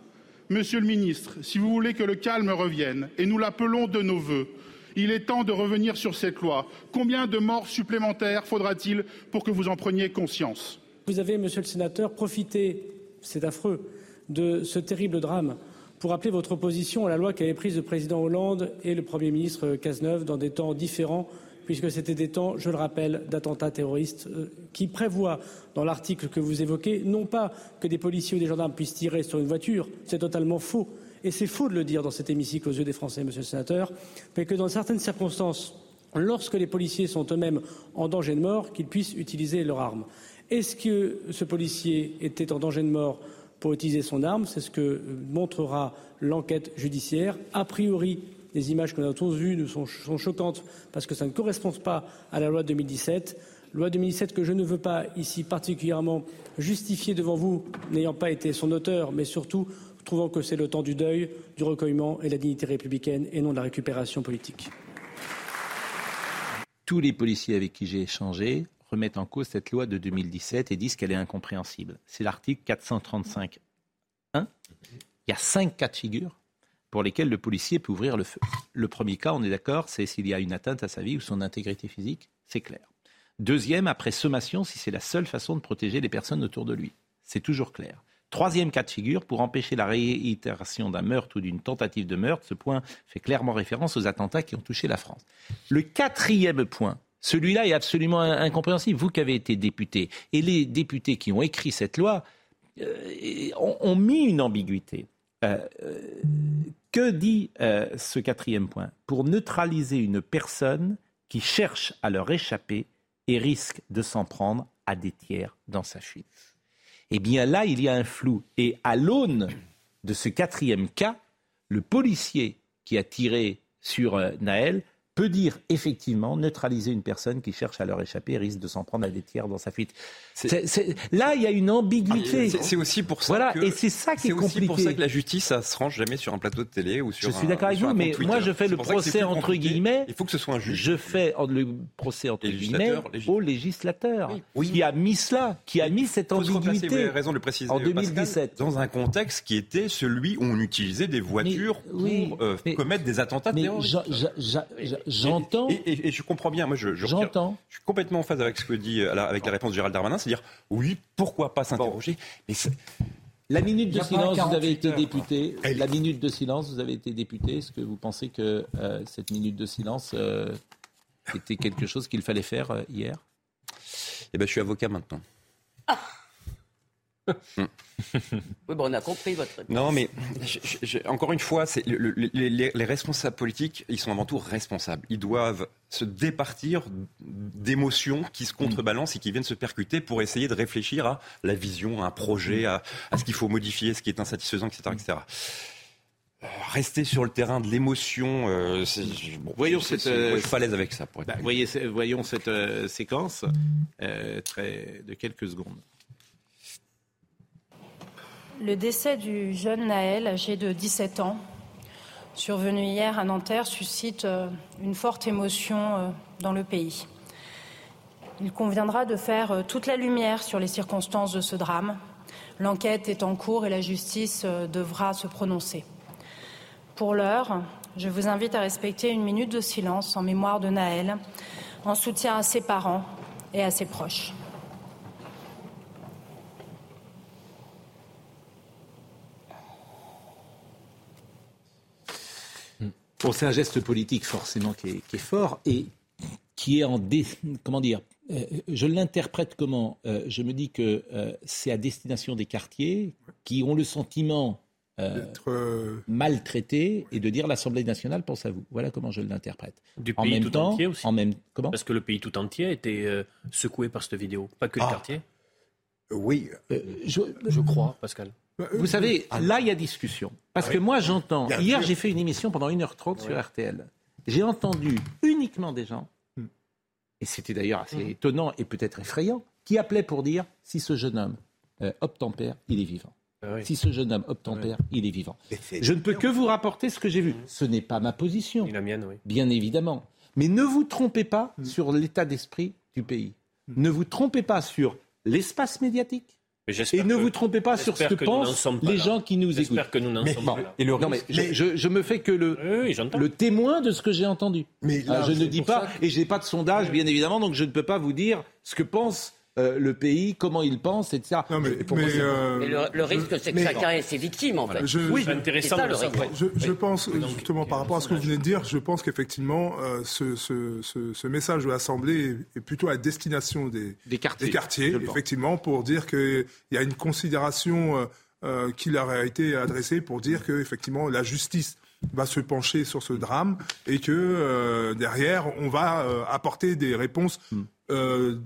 Monsieur le ministre, si vous voulez que le calme revienne, et nous l'appelons de nos vœux, il est temps de revenir sur cette loi. Combien de morts supplémentaires faudra-t-il pour que vous en preniez conscience? Vous avez, monsieur le sénateur, profité, c'est affreux, de ce terrible drame pour appeler votre opposition à la loi qu'avaient prise le président Hollande et le Premier ministre Cazeneuve dans des temps différents, puisque c'était des temps, je le rappelle, d'attentats terroristes euh, qui prévoient, dans l'article que vous évoquez, non pas que des policiers ou des gendarmes puissent tirer sur une voiture, c'est totalement faux. Et c'est faux de le dire dans cet hémicycle aux yeux des Français, monsieur le sénateur, mais que dans certaines circonstances, lorsque les policiers sont eux-mêmes en danger de mort, qu'ils puissent utiliser leur arme. Est-ce que ce policier était en danger de mort pour utiliser son arme? C'est ce que montrera l'enquête judiciaire. A priori, les images que nous avons tous vues sont, sont choquantes parce que ça ne correspond pas à la loi de 2017. Loi 2017 que je ne veux pas ici particulièrement justifier devant vous, n'ayant pas été son auteur, mais surtout trouvant que c'est le temps du deuil, du recueillement et de la dignité républicaine et non de la récupération politique. Tous les policiers avec qui j'ai échangé remettent en cause cette loi de 2017 et disent qu'elle est incompréhensible. C'est l'article 435.1. Il y a cinq cas de figure pour lesquels le policier peut ouvrir le feu. Le premier cas, on est d'accord, c'est s'il y a une atteinte à sa vie ou son intégrité physique, c'est clair. Deuxième, après sommation, si c'est la seule façon de protéger les personnes autour de lui. C'est toujours clair. Troisième cas de figure, pour empêcher la réitération d'un meurtre ou d'une tentative de meurtre, ce point fait clairement référence aux attentats qui ont touché la France. Le quatrième point, celui-là est absolument in- incompréhensible. Vous qui avez été député, et les députés qui ont écrit cette loi euh, ont, ont mis une ambiguïté. Euh, euh, que dit euh, ce quatrième point? Pour neutraliser une personne qui cherche à leur échapper et risque de s'en prendre à des tiers dans sa fuite. Eh bien là, il y a un flou. Et à l'aune de ce quatrième cas, le policier qui a tiré sur euh, Naël peut dire effectivement neutraliser une personne qui cherche à leur échapper et risque de s'en prendre à des tiers dans sa fuite. C'est- c'est- là, il y a une ambiguïté. C'est c'est aussi pour ça Voilà, que et c'est ça qui est c'est aussi pour compliqué. ça que la justice, ça se range jamais sur un plateau de télé ou sur. Je suis un- d'accord avec vous, un mais moi je fais C'est le c'est procès entre compliqué. guillemets. Il faut que ce soit un juge. Je fais le procès entre guillemets au législateur qui a mis cela, qui a mis cette ambiguïté. vous avez raison de le préciser. En Pascal, 2017. dans un contexte qui était celui où on utilisait des voitures pour euh, commettre des attentats terroristes. J'entends- Et, et- et je comprends bien. Moi, je, je, J'entends. je suis complètement en phase avec ce que dit, euh, la- avec la réponse de Gérald Darmanin, c'est-à-dire oui, pourquoi pas s'interroger, mais c'est- La minute de silence, vous 48 avez été heures. député. La minute de silence, vous avez été député. Est-ce que vous pensez que euh, cette minute de silence euh, était quelque chose qu'il fallait faire euh, hier? Eh ben, je suis avocat maintenant. <laughs> Oui, bon, on a compris votre réponse. Non, mais je- je- je- encore une fois, c'est le- le- les, les- les responsables politiques, ils sont avant tout responsables. Ils doivent se départir d'émotions qui se contrebalancent et qui viennent se percuter pour essayer de réfléchir à la vision, à un projet, à, à ce qu'il faut modifier, ce qui est insatisfaisant, etc. etc. Euh, Rester sur le terrain de l'émotion, euh, bon, Voyons c'est- cette, euh, je suis pas à l'aise avec ça. Pour être Bah, honnête. voyez, voyons cette euh, séquence euh, très, de quelques secondes. Le décès du jeune Naël, âgé de 17 ans, survenu hier à Nanterre, suscite euh, une forte émotion euh, dans le pays. Il conviendra de faire euh, toute la lumière sur les circonstances de ce drame. L'enquête est en cours et la justice devra se prononcer. Pour l'heure, je vous invite à respecter une minute de silence en mémoire de Naël, en soutien à ses parents et à ses proches. Bon, c'est un geste politique forcément qui est, qui est fort et qui est en dé- comment dire euh, je l'interprète comment Euh, Je me dis que euh, c'est à destination des quartiers qui ont le sentiment euh, maltraités et de dire l'Assemblée nationale pense à vous. Voilà comment je l'interprète. Du en pays même tout temps, entier aussi. en même comment? Parce que le pays tout entier a été secoué par cette vidéo, pas que le Ah. quartier. Oui. je, je crois, Pascal. Vous savez, là, il y a discussion. Parce que moi, j'entends. Hier, j'ai fait une émission pendant 1h30 sur RTL. J'ai entendu uniquement des gens, et c'était d'ailleurs assez étonnant et peut-être effrayant, qui appelaient pour dire si ce jeune homme euh, obtempère, il est vivant. Si ce jeune homme obtempère, il est vivant. Je ne peux que vous rapporter ce que j'ai vu. Ce n'est pas ma position. la mienne, oui. Bien évidemment. Mais ne vous trompez pas sur l'état d'esprit du pays. Ne vous trompez pas sur l'espace médiatique. Et ne vous trompez pas sur ce que, pensent les là. gens qui nous écoutent. J'espère que nous n'en sommes bon, pas là. Et le non, mais je, je- je me fais que le, le témoin de ce que j'ai entendu. Mais là, Ah, je ne dis pas, et j'ai pas de sondage, bien évidemment, donc je ne peux pas vous dire ce que pense euh, le pays, comment il pense, etc. C'est- Mais le, le risque, c'est que chacun ait ses victimes, en fait. Je- oui, c'est ça le risque. Je, je pense, justement, par rapport à ce que vous venez de dire, je pense qu'effectivement, euh, ce, ce- ce- ce message de l'Assemblée est, plutôt à destination des, des quartiers, le pense. effectivement, pour dire qu'il y a une considération euh, euh, qui leur a été adressée pour dire que, effectivement, la justice va se pencher sur ce drame et que euh, derrière, on va euh, apporter des réponses Hmm. euh,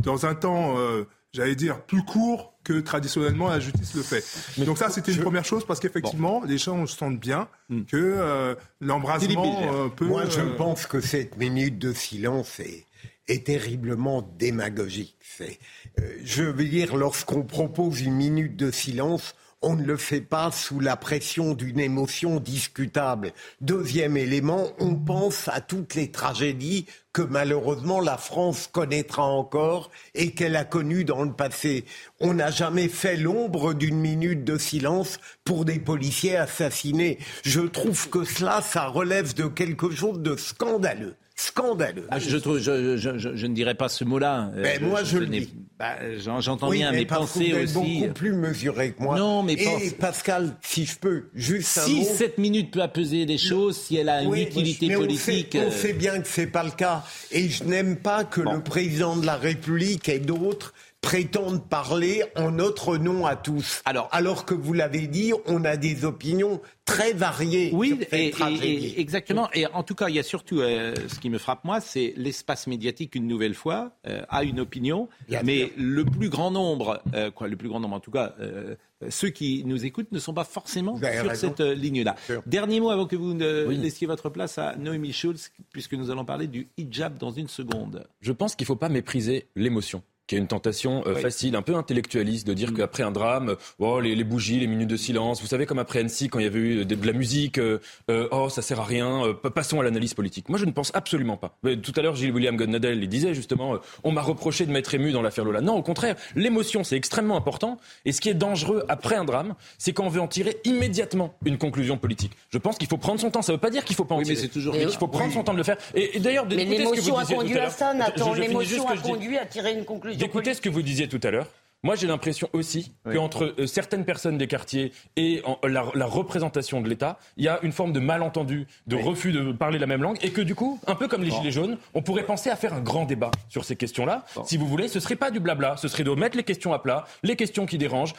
dans un temps, euh, j'allais dire, plus court que traditionnellement la justice le fait. Donc ça, c'était une première chose parce qu'effectivement, les gens se sentent bien que euh, l'embrasement euh, peut... Moi, je euh, pense que cette minute de silence est, est terriblement démagogique. C'est, euh, je veux dire, lorsqu'on propose une minute de silence, on ne le fait pas sous la pression d'une émotion discutable. Deuxième élément, on pense à toutes les tragédies que malheureusement la France connaîtra encore et qu'elle a connues dans le passé. On n'a jamais fait l'ombre d'une minute de silence pour des policiers assassinés. Je trouve que cela, ça relève de quelque chose de scandaleux. Scandaleux. Ah, je, trouve, je, je- je- je ne dirais pas ce mot-là. Euh, Ben, moi, je le dis. bah, j'en- J'entends Oui, bien, mais mais, pensez aussi. beaucoup plus mesuré que moi. Non, mais Et pense- Pascal, si je peux, juste un Si mot. cette minute peut apaiser des choses, si elle a une Oui, utilité mais on politique. sait, on euh, sait bien que c'est pas le cas. Et je n'aime pas que le président de la République et d'autres prétendent parler en notre nom à tous. Alors, alors que vous l'avez dit, on a des opinions très variées. Oui, sur cette et- et- tragédie. et- exactement. Et en tout cas, il y a surtout euh, ce qui me frappe moi, c'est l'espace médiatique une nouvelle fois euh, a une opinion, mais le plus grand nombre, euh, quoi, le plus grand nombre en tout cas, euh, ceux qui nous écoutent ne sont pas forcément sur raison. cette ligne-là. Dernier mot avant que vous ne laissiez votre place à Noémie Schulz, puisque nous allons parler du hijab dans une seconde. Je pense qu'il ne faut pas mépriser l'émotion qui est une tentation euh, Oui. facile, un peu intellectualiste, de dire qu'après un drame, euh, oh, les, les bougies, les minutes de silence, vous savez comme après Annecy, quand il y avait eu de, de la musique, euh, euh, oh ça sert à rien, euh, pa- passons à l'analyse politique. Moi je ne pense absolument pas. Mais tout à l'heure Gilles William Godnadel il disait justement, euh, on m'a reproché de m'être ému dans l'affaire Lola. Non, au contraire, l'émotion c'est extrêmement important, et ce qui est dangereux après un drame, c'est quand on veut en tirer immédiatement une conclusion politique. Je pense qu'il faut prendre son temps, ça ne veut pas dire qu'il faut pas en Oui, mais tirer, c'est toujours- mais qu'il faut prendre Oui. son temps de le faire. Et, et d'ailleurs, Mais l'émotion a conduit à ça, Nathan. L'émotion a conduit à tirer une conclusion D'écouter ce que vous disiez tout à l'heure. Moi, j'ai l'impression aussi qu'entre euh, certaines personnes des quartiers et en- la, la représentation de l'État, il y a une forme de malentendu, de refus de parler la même langue, et que du coup, un peu comme les Gilets jaunes, on pourrait penser à faire un grand débat sur ces questions-là. Si vous voulez, ce serait pas du blabla, ce serait de mettre les questions à plat, les questions qui dérangent,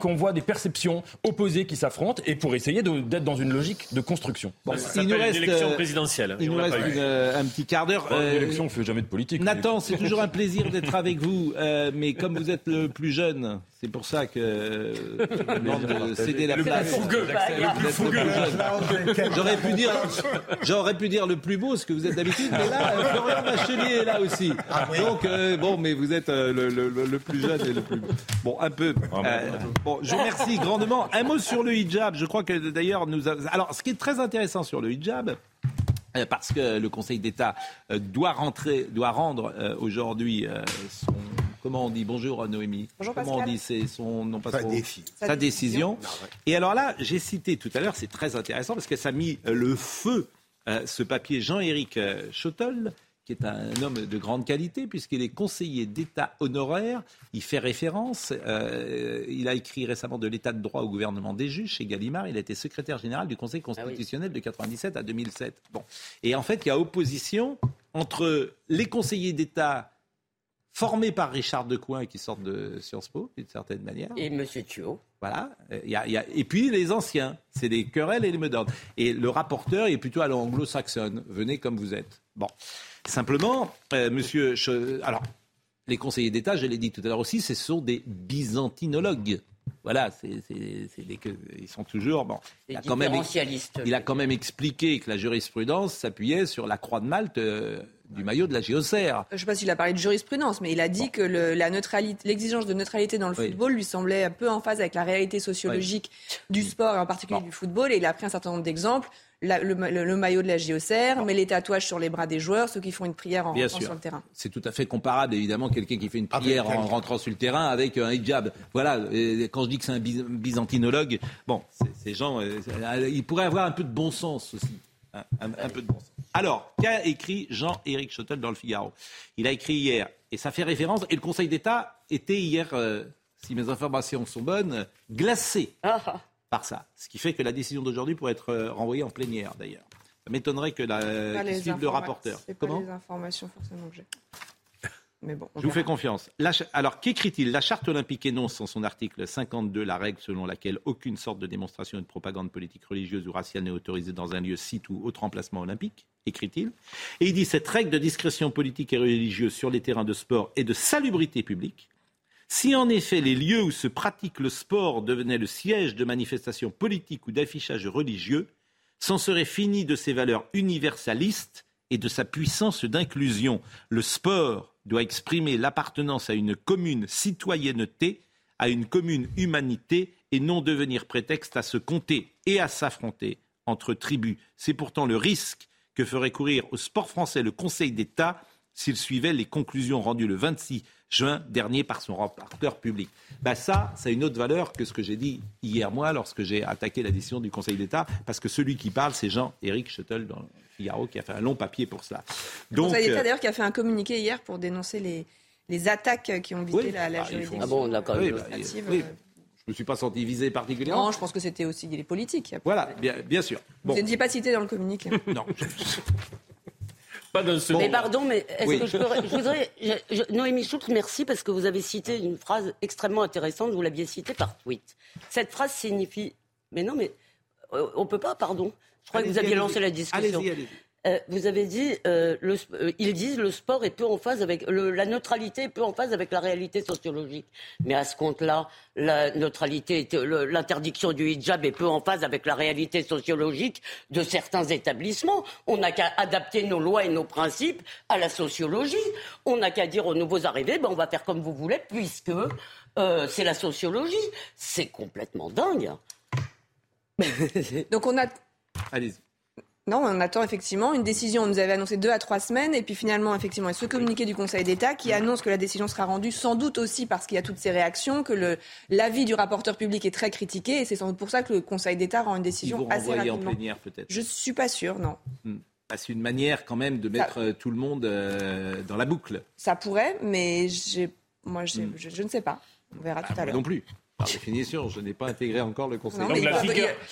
qu'on voit des perceptions opposées qui s'affrontent, et pour essayer d'être dans une logique de construction. Ça s'appelle une élection présidentielle. Il nous reste eu. une, euh, un petit quart d'heure. Bon, Euh, L'élection, on fait jamais de politique. Nathan, c'est toujours un plaisir d'être avec vous, euh, mais comme vous êtes le plus <laughs> jeune, c'est pour ça que euh, je vous demande de céder la Le plus place. fougueux, le plus fougueux. J'aurais pu dire, j'aurais pu dire le plus beau, ce que vous êtes d'habitude, mais là, euh, Florian Bachelier est là aussi. Donc euh, bon, mais vous êtes euh, le, le- le- le plus jeune et le plus bon, un peu. Euh, bon, je vous remercie grandement. Un mot sur le hijab. Je crois que d'ailleurs nous. a- Alors, ce qui est très intéressant sur le hijab. Parce que le Conseil d'État doit rentrer, doit rendre aujourd'hui son comment on dit bonjour Noémie. Bonjour, comment on dit c'est son non pas Sa son- décision. sa, Sa décision. décision. Et alors là, j'ai cité tout à l'heure, c'est très intéressant parce que ça a mis euh, le feu euh, ce papier Jean-Éric euh, Chottol qui est un homme de grande qualité, puisqu'il est conseiller d'État honoraire. Il fait référence, euh, il a écrit récemment de l'État de droit au gouvernement des juges chez Gallimard. Il a été secrétaire général du Conseil constitutionnel de 97 à 2007. Bon. Et en fait, il y a opposition entre les conseillers d'État formés par Richard Decoing qui sortent de Sciences Po, d'une certaine manière. Et Monsieur Thuot. Voilà. Euh, y a- y a- et puis les anciens, c'est les querelles et les meudornes. Et le rapporteur est plutôt à l'anglo-saxonne. Venez comme vous êtes. Bon. Simplement, euh, monsieur. Alors, les conseillers d'État, je l'ai dit tout à l'heure aussi, ce sont des byzantinologues. Voilà, c'est, c'est- c'est des, que- ils sont toujours. Bon, il, a quand même, il a quand même expliqué que la jurisprudence s'appuyait sur la croix de Malte euh, du maillot de la géocère. Je ne sais pas s'il a parlé de jurisprudence, mais il a dit que le- la neutralité, l'exigence de neutralité dans le Oui. football lui semblait un peu en phase avec la réalité sociologique du sport, et en particulier du football. Et il a pris un certain nombre d'exemples. La- le, ma- le- le maillot de la JOCR, mais les tatouages sur les bras des joueurs, ceux qui font une prière en Bien rentrant sûr. sur le terrain. C'est tout à fait comparable, évidemment, quelqu'un qui fait une prière en rentrant sur le terrain avec un hijab. Voilà, et quand je dis que c'est un byz- byzantinologue, bon, c'est- ces gens, euh, ils pourraient avoir un peu de bon sens aussi. Un, un- un peu de bon sens. Alors, qu'a écrit Jean-Éric Schottel dans le Figaro? Il a écrit hier, et ça fait référence, et le Conseil d'État était hier, euh, si mes informations sont bonnes, glacé par ça. Ce qui fait que la décision d'aujourd'hui pourrait être euh, renvoyée en plénière, d'ailleurs. Ça m'étonnerait que la, les suive le rapporteur. C'est pas les informations forcément que j'ai. Mais bon, on Je vous fais confiance. La alors, qu'écrit-il La charte olympique énonce en son article 52 la règle selon laquelle aucune sorte de démonstration et de propagande politique religieuse ou raciale n'est autorisée dans un lieu, site ou autre emplacement olympique, écrit-il. Et il dit cette règle de discrétion politique et religieuse sur les terrains de sport et de salubrité publique. Si en effet les lieux où se pratique le sport devenaient le siège de manifestations politiques ou d'affichages religieux, c'en serait fini de ses valeurs universalistes et de sa puissance d'inclusion. Le sport doit exprimer l'appartenance à une commune citoyenneté, à une commune humanité, et non devenir prétexte à se compter et à s'affronter entre tribus. C'est pourtant le risque que ferait courir au sport français le Conseil d'État s'il suivait les conclusions rendues le 26 juin dernier par son rapporteur public. Ben ça, c'est une autre valeur que ce que j'ai dit hier, moi, lorsque j'ai attaqué la décision du Conseil d'État, parce que celui qui parle, c'est Jean-Éric Schuttel dans le Figaro, qui a fait un long papier pour cela. Le Conseil d'État euh, d'ailleurs qui a fait un communiqué hier pour dénoncer les, les attaques qui ont visé Oui. la, la Ah, faut- juridiction Ah bon, d'accord, oui, bah, administrative. oui. je ne me suis pas senti visé particulièrement. Non, je pense que c'était aussi les politiques. Voilà, bien, bien sûr. Vous n'étiez pas cité dans le communiqué. non. Pas d'un second. Mais pardon, mais est-ce Oui. que je, peux, je voudrais. je- je- Noémie Schultz, merci parce que vous avez cité une phrase extrêmement intéressante. Vous l'aviez citée par tweet. Cette phrase signifie. Mais non, mais euh, on peut pas, pardon. Je crois que vous aviez lancé la discussion. Allez-y, allez-y. Euh, vous avez dit, euh, le, euh, ils disent le sport est peu en phase avec le- la neutralité est peu en phase avec la réalité sociologique. Mais à ce compte-là, la neutralité, l'interdiction du hijab est peu en phase avec la réalité sociologique de certains établissements. On n'a qu'à adapter nos lois et nos principes à la sociologie. On n'a qu'à dire aux nouveaux arrivés, ben, on va faire comme vous voulez, puisque euh, c'est la sociologie. C'est complètement dingue. Donc on a Allez-y. Non, on attend effectivement une décision. On nous avait annoncé deux à trois semaines, et puis finalement, effectivement, il y a ce communiqué du Conseil d'État qui annonce que la décision sera rendue, sans doute aussi parce qu'il y a toutes ces réactions, que l'avis du rapporteur public est très critiqué, et c'est sans doute pour ça que le Conseil d'État rend une Ils décision vont assez renvoyer en rapidement. plénière peut-être. Je suis pas sûre, non. Hmm. Ah, C'est une manière quand même de mettre euh, tout le monde euh, dans la boucle. Ça pourrait, mais moi, j'ai- je, je ne sais pas. On verra tout à Hmm. L'heure. non plus. Par définition, je n'ai pas intégré encore le Conseil d'État.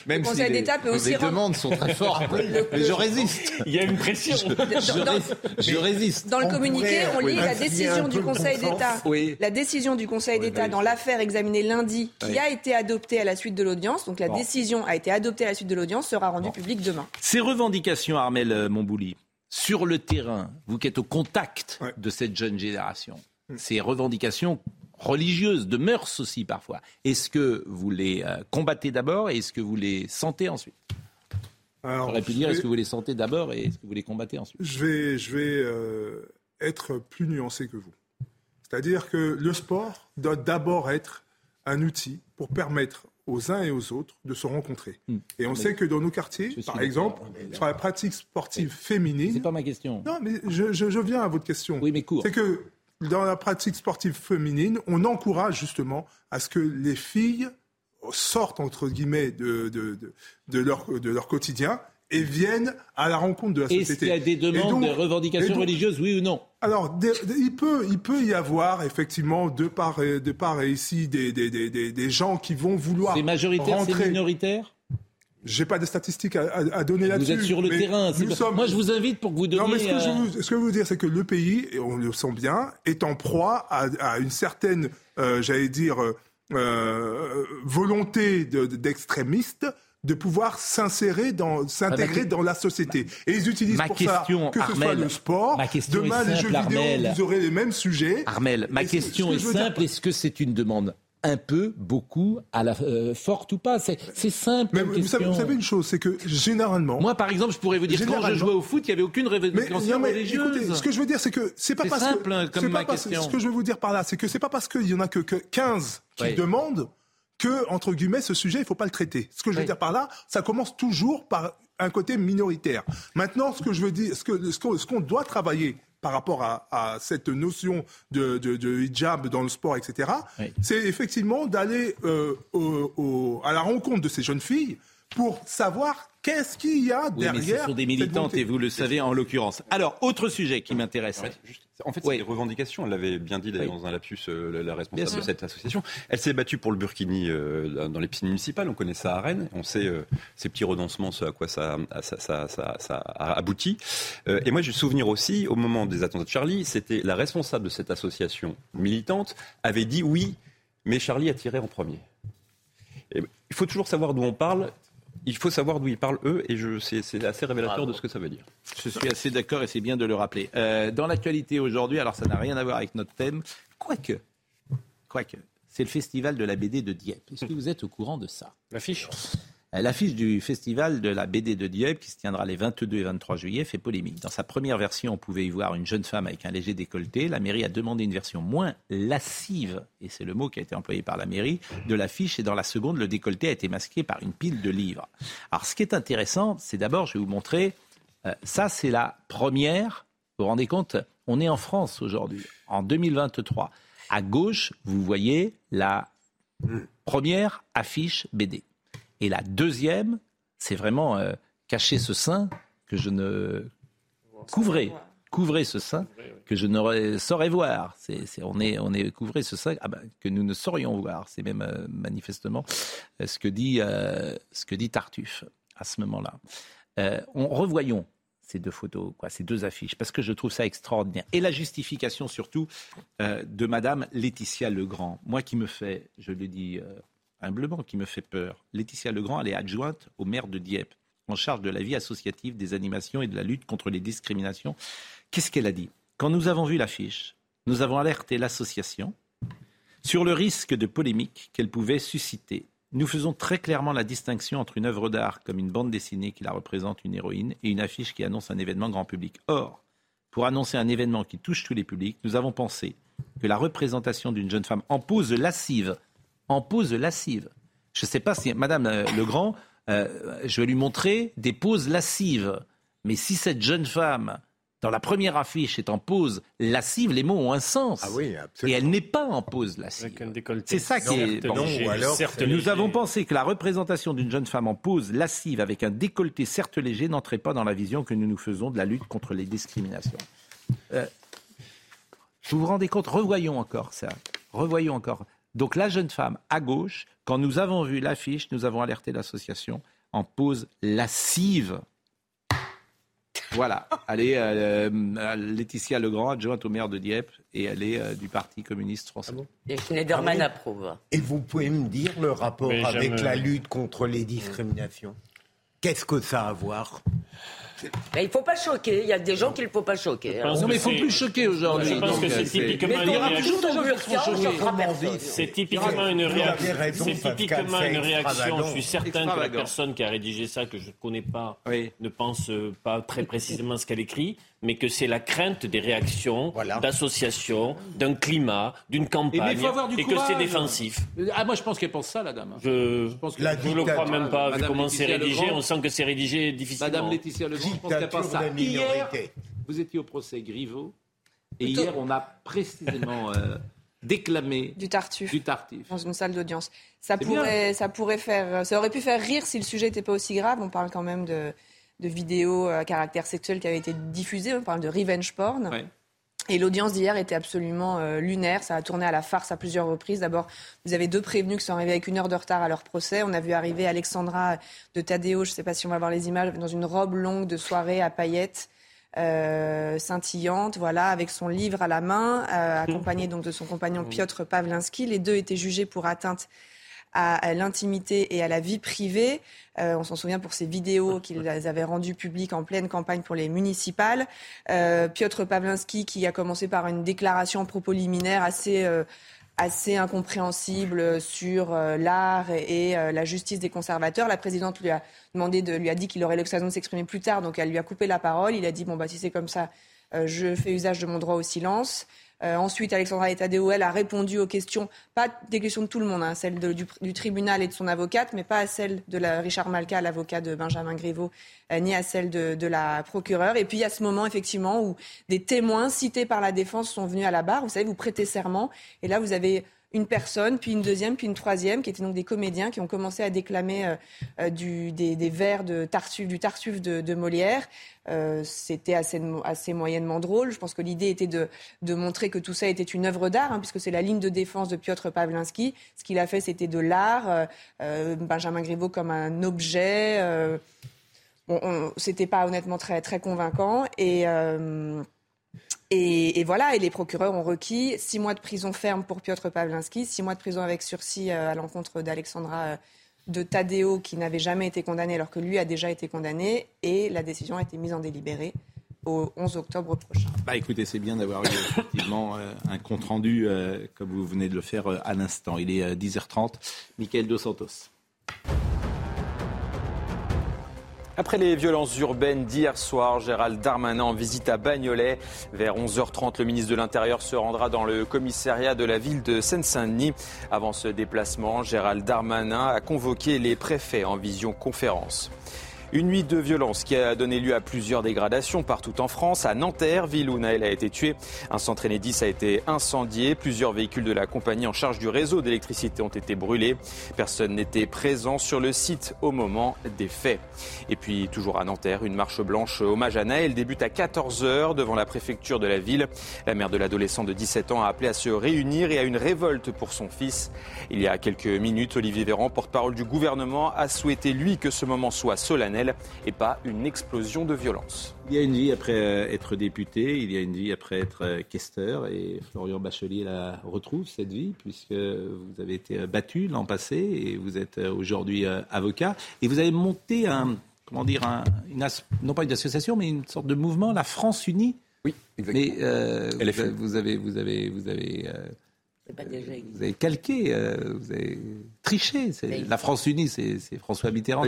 Même le si Conseil les- d'État peut aussi Les rendre- demandes sont très fortes, <laughs> mais je résiste. Il y a une pression. Je, je Dans- je résiste. Dans le communiqué, on lit Oui. la décision du Conseil d'État. Oui. La décision du Conseil d'État dans l'affaire examinée lundi, qui Oui. a été adoptée à la suite de l'audience. Donc la Bon. décision a été adoptée à la suite de l'audience, sera rendue publique demain. Ces revendications, Armel euh, Montbouli, sur le terrain, vous qui êtes au contact de cette jeune génération, ces revendications religieuses, de mœurs aussi parfois, est-ce que vous les euh, combattez d'abord et est-ce que vous les sentez ensuite? Alors, J'aurais pu dire vais- est-ce que vous les sentez d'abord et est-ce que vous les combattez ensuite? Je vais, je vais euh, être plus nuancé que vous. C'est-à-dire que le sport doit d'abord être un outil pour permettre aux uns et aux autres de se rencontrer. Et on Mais- sait que dans nos quartiers, par exemple, sur la pratique sportive féminine... C'est pas ma question. Non, mais je, je- je viens à votre question. Oui, mais court. C'est que dans la pratique sportive féminine, on encourage justement à ce que les filles sortent, entre guillemets, de, de, de, de leur, de leur quotidien et viennent à la rencontre de la société. Est-ce qu'il y a des demandes, donc- des revendications donc- religieuses, oui ou non? Alors, des- des- il, peut, il peut y avoir effectivement de part et, de part et ici des, des, des, des, des gens qui vont vouloir C'est majoritaire, c'est minoritaire J'ai pas de statistiques à, à- à donner Vous là-dessus. êtes sur le terrain. nous sommes- Moi, je vous invite pour que vous donniez. non, mais ce que, je euh, veux, vous- ce que je veux vous dire, c'est que le pays, et on le sent bien, est en proie à, à une certaine, euh, j'allais dire, euh, volonté de- de- d'extrémistes de pouvoir s'insérer dans, s'intégrer Ah, dans la société. Et ils utilisent Ma pour question, ça que ce soit Armel, le sport, ma question demain est les simple, jeux vidéo, Armel. vous aurez les mêmes sujets. Armel, ma Et question est simple. Est-ce que c'est une demande un peu, beaucoup, à la euh, forte ou pas C'est c'est simple. Mais comme vous savez, vous savez une chose, c'est que généralement. Moi, par exemple, je pourrais vous dire quand je jouais au foot, il n'y avait aucune Mais, revendication non, mais religieuse. écoutez, ce que je veux dire, c'est que c'est pas C'est parce simple, que hein, comme c'est ma pas parce- question. Ce que je veux vous dire par là, c'est que c'est pas parce qu'il y en a que, que 15 qui Oui. demandent que entre guillemets ce sujet il faut pas le traiter. Ce que je veux Oui. dire par là, ça commence toujours par un côté minoritaire. Maintenant, ce que je veux dire, ce que ce qu'on ce qu'on doit travailler par rapport à, à cette notion de, de, de hijab dans le sport, etc., c'est effectivement d'aller euh, au- au- à la rencontre de ces jeunes filles pour savoir qu'est-ce qu'il y a Oui, mais derrière. ce sont des militantes et vous le savez en l'occurrence. Alors, autre sujet qui m'intéresse. En fait, c'est des revendications. Elle l'avait bien dit d'ailleurs Oui. dans un lapsus, euh, la, responsable Bien de sûr. cette association. Elle s'est battue pour le burkini euh, dans les piscines municipales. On connaît ça à Rennes. On sait euh, ces petits renoncements, ce à quoi ça, ça, ça, ça- ça a abouti. Euh, et moi, j'ai le souvenir aussi, au moment des attentats de Charlie, c'était la responsable de cette association militante avait dit oui, mais Charlie a tiré en premier. Et il faut toujours savoir d'où on parle. Il faut savoir d'où ils parlent eux, et je, c'est, c'est assez révélateur de ce que ça veut dire. Je suis assez d'accord et c'est bien de le rappeler. Euh, dans l'actualité aujourd'hui, alors ça n'a rien à voir avec notre thème, quoique, quoique, c'est le festival de la BD de Dieppe. Est-ce que vous êtes au courant de ça? L'affiche? L'affiche du festival de la BD de Dieppe, qui se tiendra les 22 et 23 juillet, fait polémique. Dans sa première version, on pouvait y voir une jeune femme avec un léger décolleté. La mairie a demandé une version moins lascive, et c'est le mot qui a été employé par la mairie, de l'affiche. Et dans la seconde, le décolleté a été masqué par une pile de livres. Alors, ce qui est intéressant, c'est d'abord, je vais vous montrer, euh, ça, c'est la première. Vous vous rendez compte On est en France aujourd'hui, en 2023. À gauche, vous voyez la première affiche BD. Et la deuxième, c'est vraiment euh, cacher ce sein que je ne couvrais, couvrer ce sein que je ne saurais voir. C'est, on est, on est ce sein ah ben, que nous ne saurions voir. C'est même euh, manifestement euh, ce que dit, ce que dit Tartuffe à ce moment-là. On revoyons ces deux photos, ces deux affiches, parce que je trouve ça extraordinaire. Et la justification surtout de Madame Laetitia Legrand, moi qui me fait, je le dis humblement, qui me fait peur. Laetitia Legrand, elle est adjointe au maire de Dieppe, en charge de la vie associative, des animations et de la lutte contre les discriminations. Qu'est-ce qu'elle a dit? Quand nous avons vu l'affiche, nous avons alerté l'association sur le risque de polémique qu'elle pouvait susciter nous faisons très clairement la distinction entre une œuvre d'art comme une bande dessinée qui la représente une héroïne et une affiche qui annonce un événement grand public. Or, pour annoncer un événement qui touche tous les publics, nous avons pensé que la représentation d'une jeune femme en pose lascive, en pose lascive, je ne sais pas si Madame euh, Legrand, euh, je vais lui montrer des poses lascives, mais si cette jeune femme dans la première affiche est en pose lascive, les mots ont un sens. Ah oui, Et elle n'est pas en pose lascive. C'est ça qui est. Non, ou alors, Nous avons pensé que la représentation d'une jeune femme en pose lascive avec un décolleté certes léger n'entrait pas dans la vision que nous nous faisons de la lutte contre les discriminations. Euh, vous vous rendez compte? Revoyons encore ça. Revoyons encore. Donc la jeune femme à gauche, quand nous avons vu l'affiche, nous avons alerté l'association en pose lascive. Voilà, elle est euh, euh, Laetitia Legrand, adjointe au maire de Dieppe, et elle est euh, du Parti communiste français. Et Schneiderman Ah oui. approuve. Et vous pouvez me dire le rapport Mais avec la lutte contre les discriminations? Qu'est-ce que ça a à voir? Mais il ne faut pas choquer. Il y a des gens qu'il ne faut pas choquer. pense Non, mais il que faut c'est- plus choquer aujourd'hui. Je pense donc, que c'est typiquement une réaction. C'est typiquement une réaction. C'est typiquement une réaction. Je suis certain que la personne qui a rédigé ça, que je ne connais pas, ne pense pas très précisément ce qu'elle écrit, mais que c'est la crainte des réactions, d'associations, d'un climat, d'une Eh, mais campagne, il faut avoir du et que c'est défensif. Ah, moi je pense qu'elle pense ça, la dame. Je pense que- La je ne le crois même pas, vu comment c'est rédigé, Legrand. on sent que c'est rédigé difficilement. Madame Laetitia Legrand, je pense qu'elle pense ça. Dictature des Hier, vous étiez au procès Griveaux, et Plutôt- hier on a précisément euh, déclamé Du Tartuffe. du Tartuffe. dans une salle d'audience. Ça ça pourrait faire, ça aurait pu faire rire si le sujet n'était pas aussi grave. On parle quand même de, de vidéos à caractère sexuel qui avaient été diffusées. On parle de revenge porn. Ouais. Et l'audience d'hier était absolument euh, lunaire. Ça a tourné à la farce à plusieurs reprises. D'abord, vous avez deux prévenus qui sont arrivés avec une heure de retard à leur procès. On a vu arriver Alexandra de Tadeo, je ne sais pas si on va voir les images, dans une robe longue de soirée à paillettes. euh, scintillante, voilà, avec son livre à la main, euh, <laughs> accompagné donc de son compagnon Piotr Pawlinski. Les deux étaient jugés pour atteinte à, à l'intimité et à la vie privée. Euh, on s'en souvient pour ces vidéos qu'ils avaient rendues publiques en pleine campagne pour les municipales. Euh, Piotr Pawlinski qui a commencé par une déclaration en propos liminaire assez euh, assez incompréhensible sur euh, l'art et, et, euh, la justice des conservateurs. La présidente lui a demandé de, lui a dit qu'il aurait l'occasion de s'exprimer plus tard, donc elle lui a coupé la parole. Il a dit bon bah si c'est comme ça, euh, je fais usage de mon droit au silence. Euh, ensuite, Alexandra Etadeo, elle, a répondu aux questions, pas des questions de tout le monde, hein, celles du, du tribunal et de son avocate, mais pas à celles de la, Richard Malka, l'avocat de Benjamin Griveaux, euh, ni à celles de, de la procureure. Et puis, il y a ce moment, effectivement, où des témoins cités par la défense sont venus à la barre. Vous savez, vous prêtez serment, et là, vous avez une personne, puis une deuxième, puis une troisième, qui étaient donc des comédiens qui ont commencé à déclamer euh, euh, des, vers du Tartuffe de, Molière. Euh, C'était assez, moyennement drôle. Je pense que l'idée était de, montrer que tout ça était une œuvre d'art, hein, puisque c'est la ligne de défense de Piotr Pawlinski. Ce qu'il a fait, c'était de l'art. Benjamin Griveaux comme un objet. Bon, on- c'était pas honnêtement très, très convaincant. Et. Et, voilà, et les procureurs ont requis six mois de prison ferme pour Piotr Pawlinski, six mois de prison avec sursis euh, à l'encontre d'Alexandra euh, de Tadeo, qui n'avait jamais été condamné alors que lui a déjà été condamné, et la décision a été mise en délibéré au 11 octobre prochain. Bah écoutez, c'est bien d'avoir eu effectivement euh, un compte rendu comme vous venez de le faire à l'instant. Il est euh, 10h30. Michael Dos Santos. Après les violences urbaines d'hier soir, Gérald Darmanin en visite à Bagnolet. Vers 11h30, le ministre de l'Intérieur se rendra dans le commissariat de la ville de Seine-Saint-Denis. Avant ce déplacement, Gérald Darmanin a convoqué les préfets en vision conférence. Une nuit de violence qui a donné lieu à plusieurs dégradations partout en France. À Nanterre, ville où Naël a été tué, un centre Enedis a été incendié. Plusieurs véhicules de la compagnie en charge du réseau d'électricité ont été brûlés. Personne n'était présent sur le site au moment des faits. Et puis, toujours à Nanterre, une marche blanche hommage à Naël débute à 14h devant la préfecture de la ville. La mère de l'adolescent de 17 ans a appelé à se réunir et à une révolte pour son fils. Il y a quelques minutes, Olivier Véran, porte-parole du gouvernement, a souhaité, lui, que ce moment soit solennel. Et pas une explosion de violence. Il y a une vie après euh, être député, il y a une vie après être euh, questeur, et Florian Bachelier la retrouve, cette vie, puisque vous avez été battu l'an passé, et vous êtes aujourd'hui avocat, et vous avez monté un, comment dire, un, une non pas une association, mais une sorte de mouvement, la France Unie. Oui, exactement. Mais vous, avez, vous avez, vous avez vous avez calqué, euh, vous avez triché. La France Unie, c'est François Mitterrand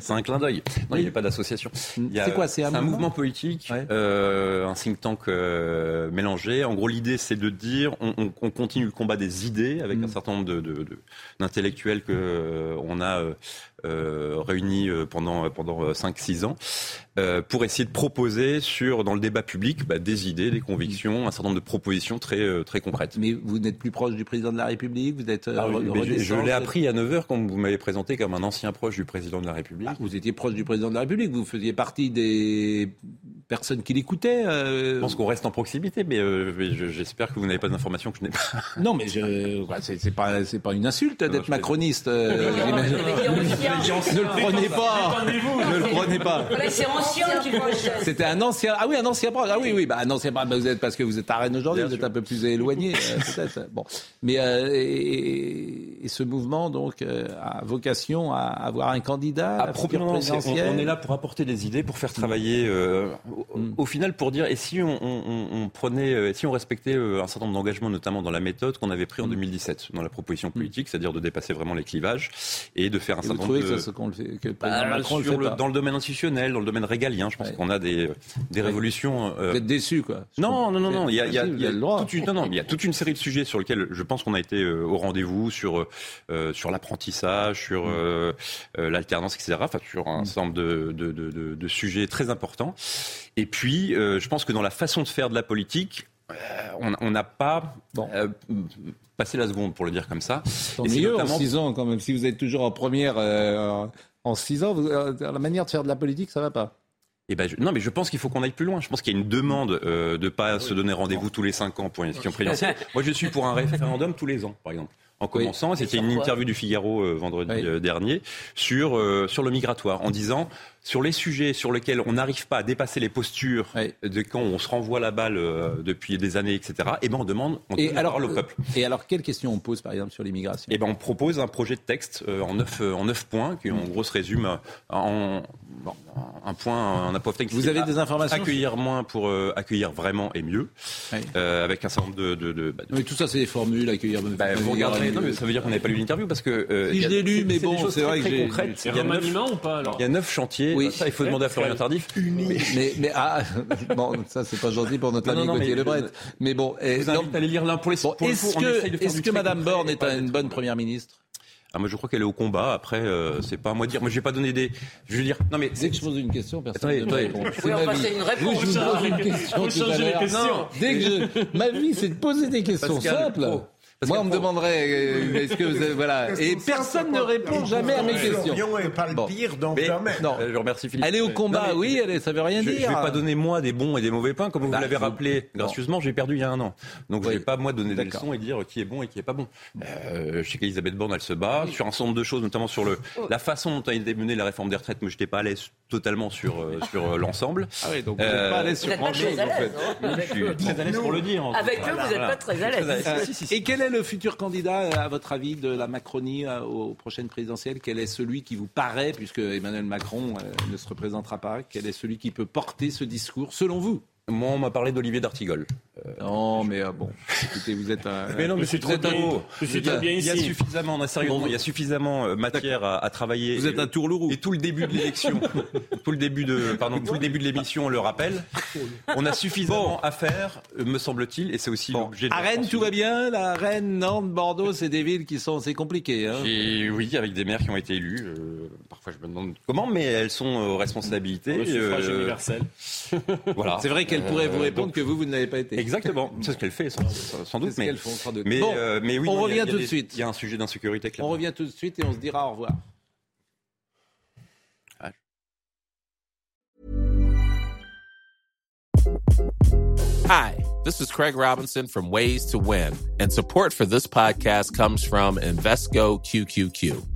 C'est un clin d'œil. Non, il n'y a pas d'association. C'est quoi C'est un, mouvement, politique, euh, un think tank euh, mélangé. En gros, l'idée, c'est de dire on, continue le combat des idées avec un mm. certain nombre d'intellectuels de, de, qu'on a euh, réunis euh, pendant, pendant 5-6 euh, ans, pour essayer de proposer sur, dans le débat public bah, des idées, des convictions, un certain nombre de propositions très, très concrètes. Mais vous n'êtes plus proche du président de la République Vous êtes ah Je, l'ai appris à 9h quand vous m'avez présenté comme un ancien proche du président de la République. Ah, vous étiez proche du président de la République, vous faisiez partie des personnes qui l'écoutaient. Je pense qu'on reste en proximité, mais j'espère que vous n'avez pas d'informations que je n'ai pas. Non, mais c'est pas, pas une insulte d'être macroniste. Ne le prenez pas. Ne le prenez pas. C'est ancien C'était un ancien. Ah oui, un ancien proche. Ah oui, oui, bah un ancien proche. Bah, vous êtes parce que vous êtes à Rennes aujourd'hui, vous êtes un peu plus éloigné, euh, peut-être. Bon, mais euh, et, ce mouvement donc euh, a vocation à avoir un candidat à, On, est là pour apporter des idées, pour faire travailler. Mm. au, final, pour dire et si on, prenait, si on respectait un certain nombre d'engagements, notamment dans la méthode qu'on avait pris en 2017 mm. dans la proposition politique, c'est-à-dire de dépasser vraiment les clivages et de faire un certain nombre de dans le domaine institutionnel, dans le domaine régalien, je pense qu'on a des, des révolutions. Euh... Vous êtes déçu, quoi. Non, non, non, non. Il y a, toute une, série de sujets sur lesquels je pense qu'on a été euh, au rendez-vous sur euh, sur l'apprentissage, sur mm. euh, l'alternance, etc. Enfin, sur un mm. certain nombre de, de, de, de, sujets très importants. Et puis, je pense que dans la façon de faire de la politique, on n'a pas bon passer la seconde, pour le dire comme ça. C'est mieux en six ans, quand même. Si vous êtes toujours en première euh, en six ans, euh, la manière de faire de la politique, ça va pas. Eh ben, non, mais je pense qu'il faut qu'on aille plus loin. Je pense qu'il y a une demande euh, de ne pas se donner rendez-vous tous les cinq ans pour une élection <laughs> présidentielle. Moi, je suis pour un référendum tous les ans, par exemple en commençant. C'était une interview du Figaro vendredi dernier sur, sur le migratoire, en disant sur les sujets sur lesquels on n'arrive pas à dépasser les postures de quand on se renvoie la balle euh, depuis des années, etc., et eh ben on demande on et alors, au peuple. Et alors, quelle question on pose, par exemple, sur l'immigration? Eh ben on propose un projet de texte euh, en, neuf, euh, en neuf points, qui en gros se résume en un point, un apôtre Vous avez des informations Accueillir moins pour accueillir vraiment et mieux, avec un certain nombre de... de, de, bah, mais tout ça, c'est des formules, accueillir... Bah, vous non, mais ça veut dire qu'on n'avait pas lu l'interview, parce que... si je l'ai lu, mais bon, c'est vrai que j'ai... Il y a neuf chantiers oui. Ça, il faut demander à Florian Tardif. Mais, mais, ah, <laughs> bon, ça, c'est pas gentil pour notre ami Gauthier Lebret. Mais bon. Et, vous invite à aller lire l'un pour les bon, Est-ce que, est que Mme Borne est une bonne première ministre? Ah, moi, je crois qu'elle est au combat. Après, euh, c'est pas à moi de dire. Moi, j'ai pas donné des. Je veux dire. Non, mais dès que je pose une question, personne. Attendez, attendez. Oui, enfin, c'est une réponse. je vous pose une question. Changer les questions. Dès que je... ma vie, c'est de poser des questions simples. Moi, on me demanderait, euh, est-ce que vous avez, voilà, et personne ne répond jamais à mes questions. n'est pas le pire dans Non, je remercie Philippe. Elle est au combat, oui, elle est, ça veut rien je, dire. Je vais pas donner moi des bons et des mauvais pains, comme vous bah, l'avez rappelé gracieusement. J'ai perdu il y a un an, donc je vais pas moi donner des leçons et dire qui est bon et qui est pas bon. Euh, je sais qu'Elisabeth Borne, elle se bat sur un certain nombre de choses, notamment sur le oh. la façon dont a été menée la réforme des retraites. Mais j'étais pas à l'aise totalement sur euh, <laughs> sur euh, l'ensemble. Ah oui, donc vous n'êtes pas à l'aise sur grand chose en fait. Hein. Je suis très à l'aise pour le dire. Avec eux, vous n'êtes pas très à l'aise. Et quel est le futur candidat à votre avis, de la Macronie euh, aux prochaines présidentielles Quel est celui qui vous paraît, puisque Emmanuel Macron euh, ne se représentera pas, quel est celui qui peut porter ce discours, selon vous? Moi, on m'a parlé d'Olivier d'Artigol. Euh, non, mais euh, bon, écoutez, vous êtes un. Mais non, mais c'est trop tôt. Je suis bien ici. Il y a suffisamment, il y a suffisamment euh, matière à, à, travailler. Vous êtes un tourlourou. Et tout le début de l'élection, <laughs> tout le début de, pardon, tout le début de l'émission, on le rappelle. On a suffisamment à faire, me semble-t-il, et c'est aussi l'objet. De à Rennes, tout va bien. La Rennes, Nantes, Bordeaux, c'est des villes qui sont, c'est compliqué. Hein. Et oui, avec des maires qui ont été élus. Euh, parfois, je me demande comment, mais elles sont aux responsabilités. Le suffrage universel. voilà. C'est vrai qu'elles pourraient vous répondre que vous, vous n'avez pas été. Exactement. C'est ce qu'elle fait, sans, doute. Mais, font, sans doute. Mais, bon, euh, mais oui, on revient tout de suite. Il y a un sujet d'insécurité. On revient tout de suite et on se dira au revoir. Hi, this is Craig Robinson from Ways to Win, and support for this podcast comes from Invesco QQQ.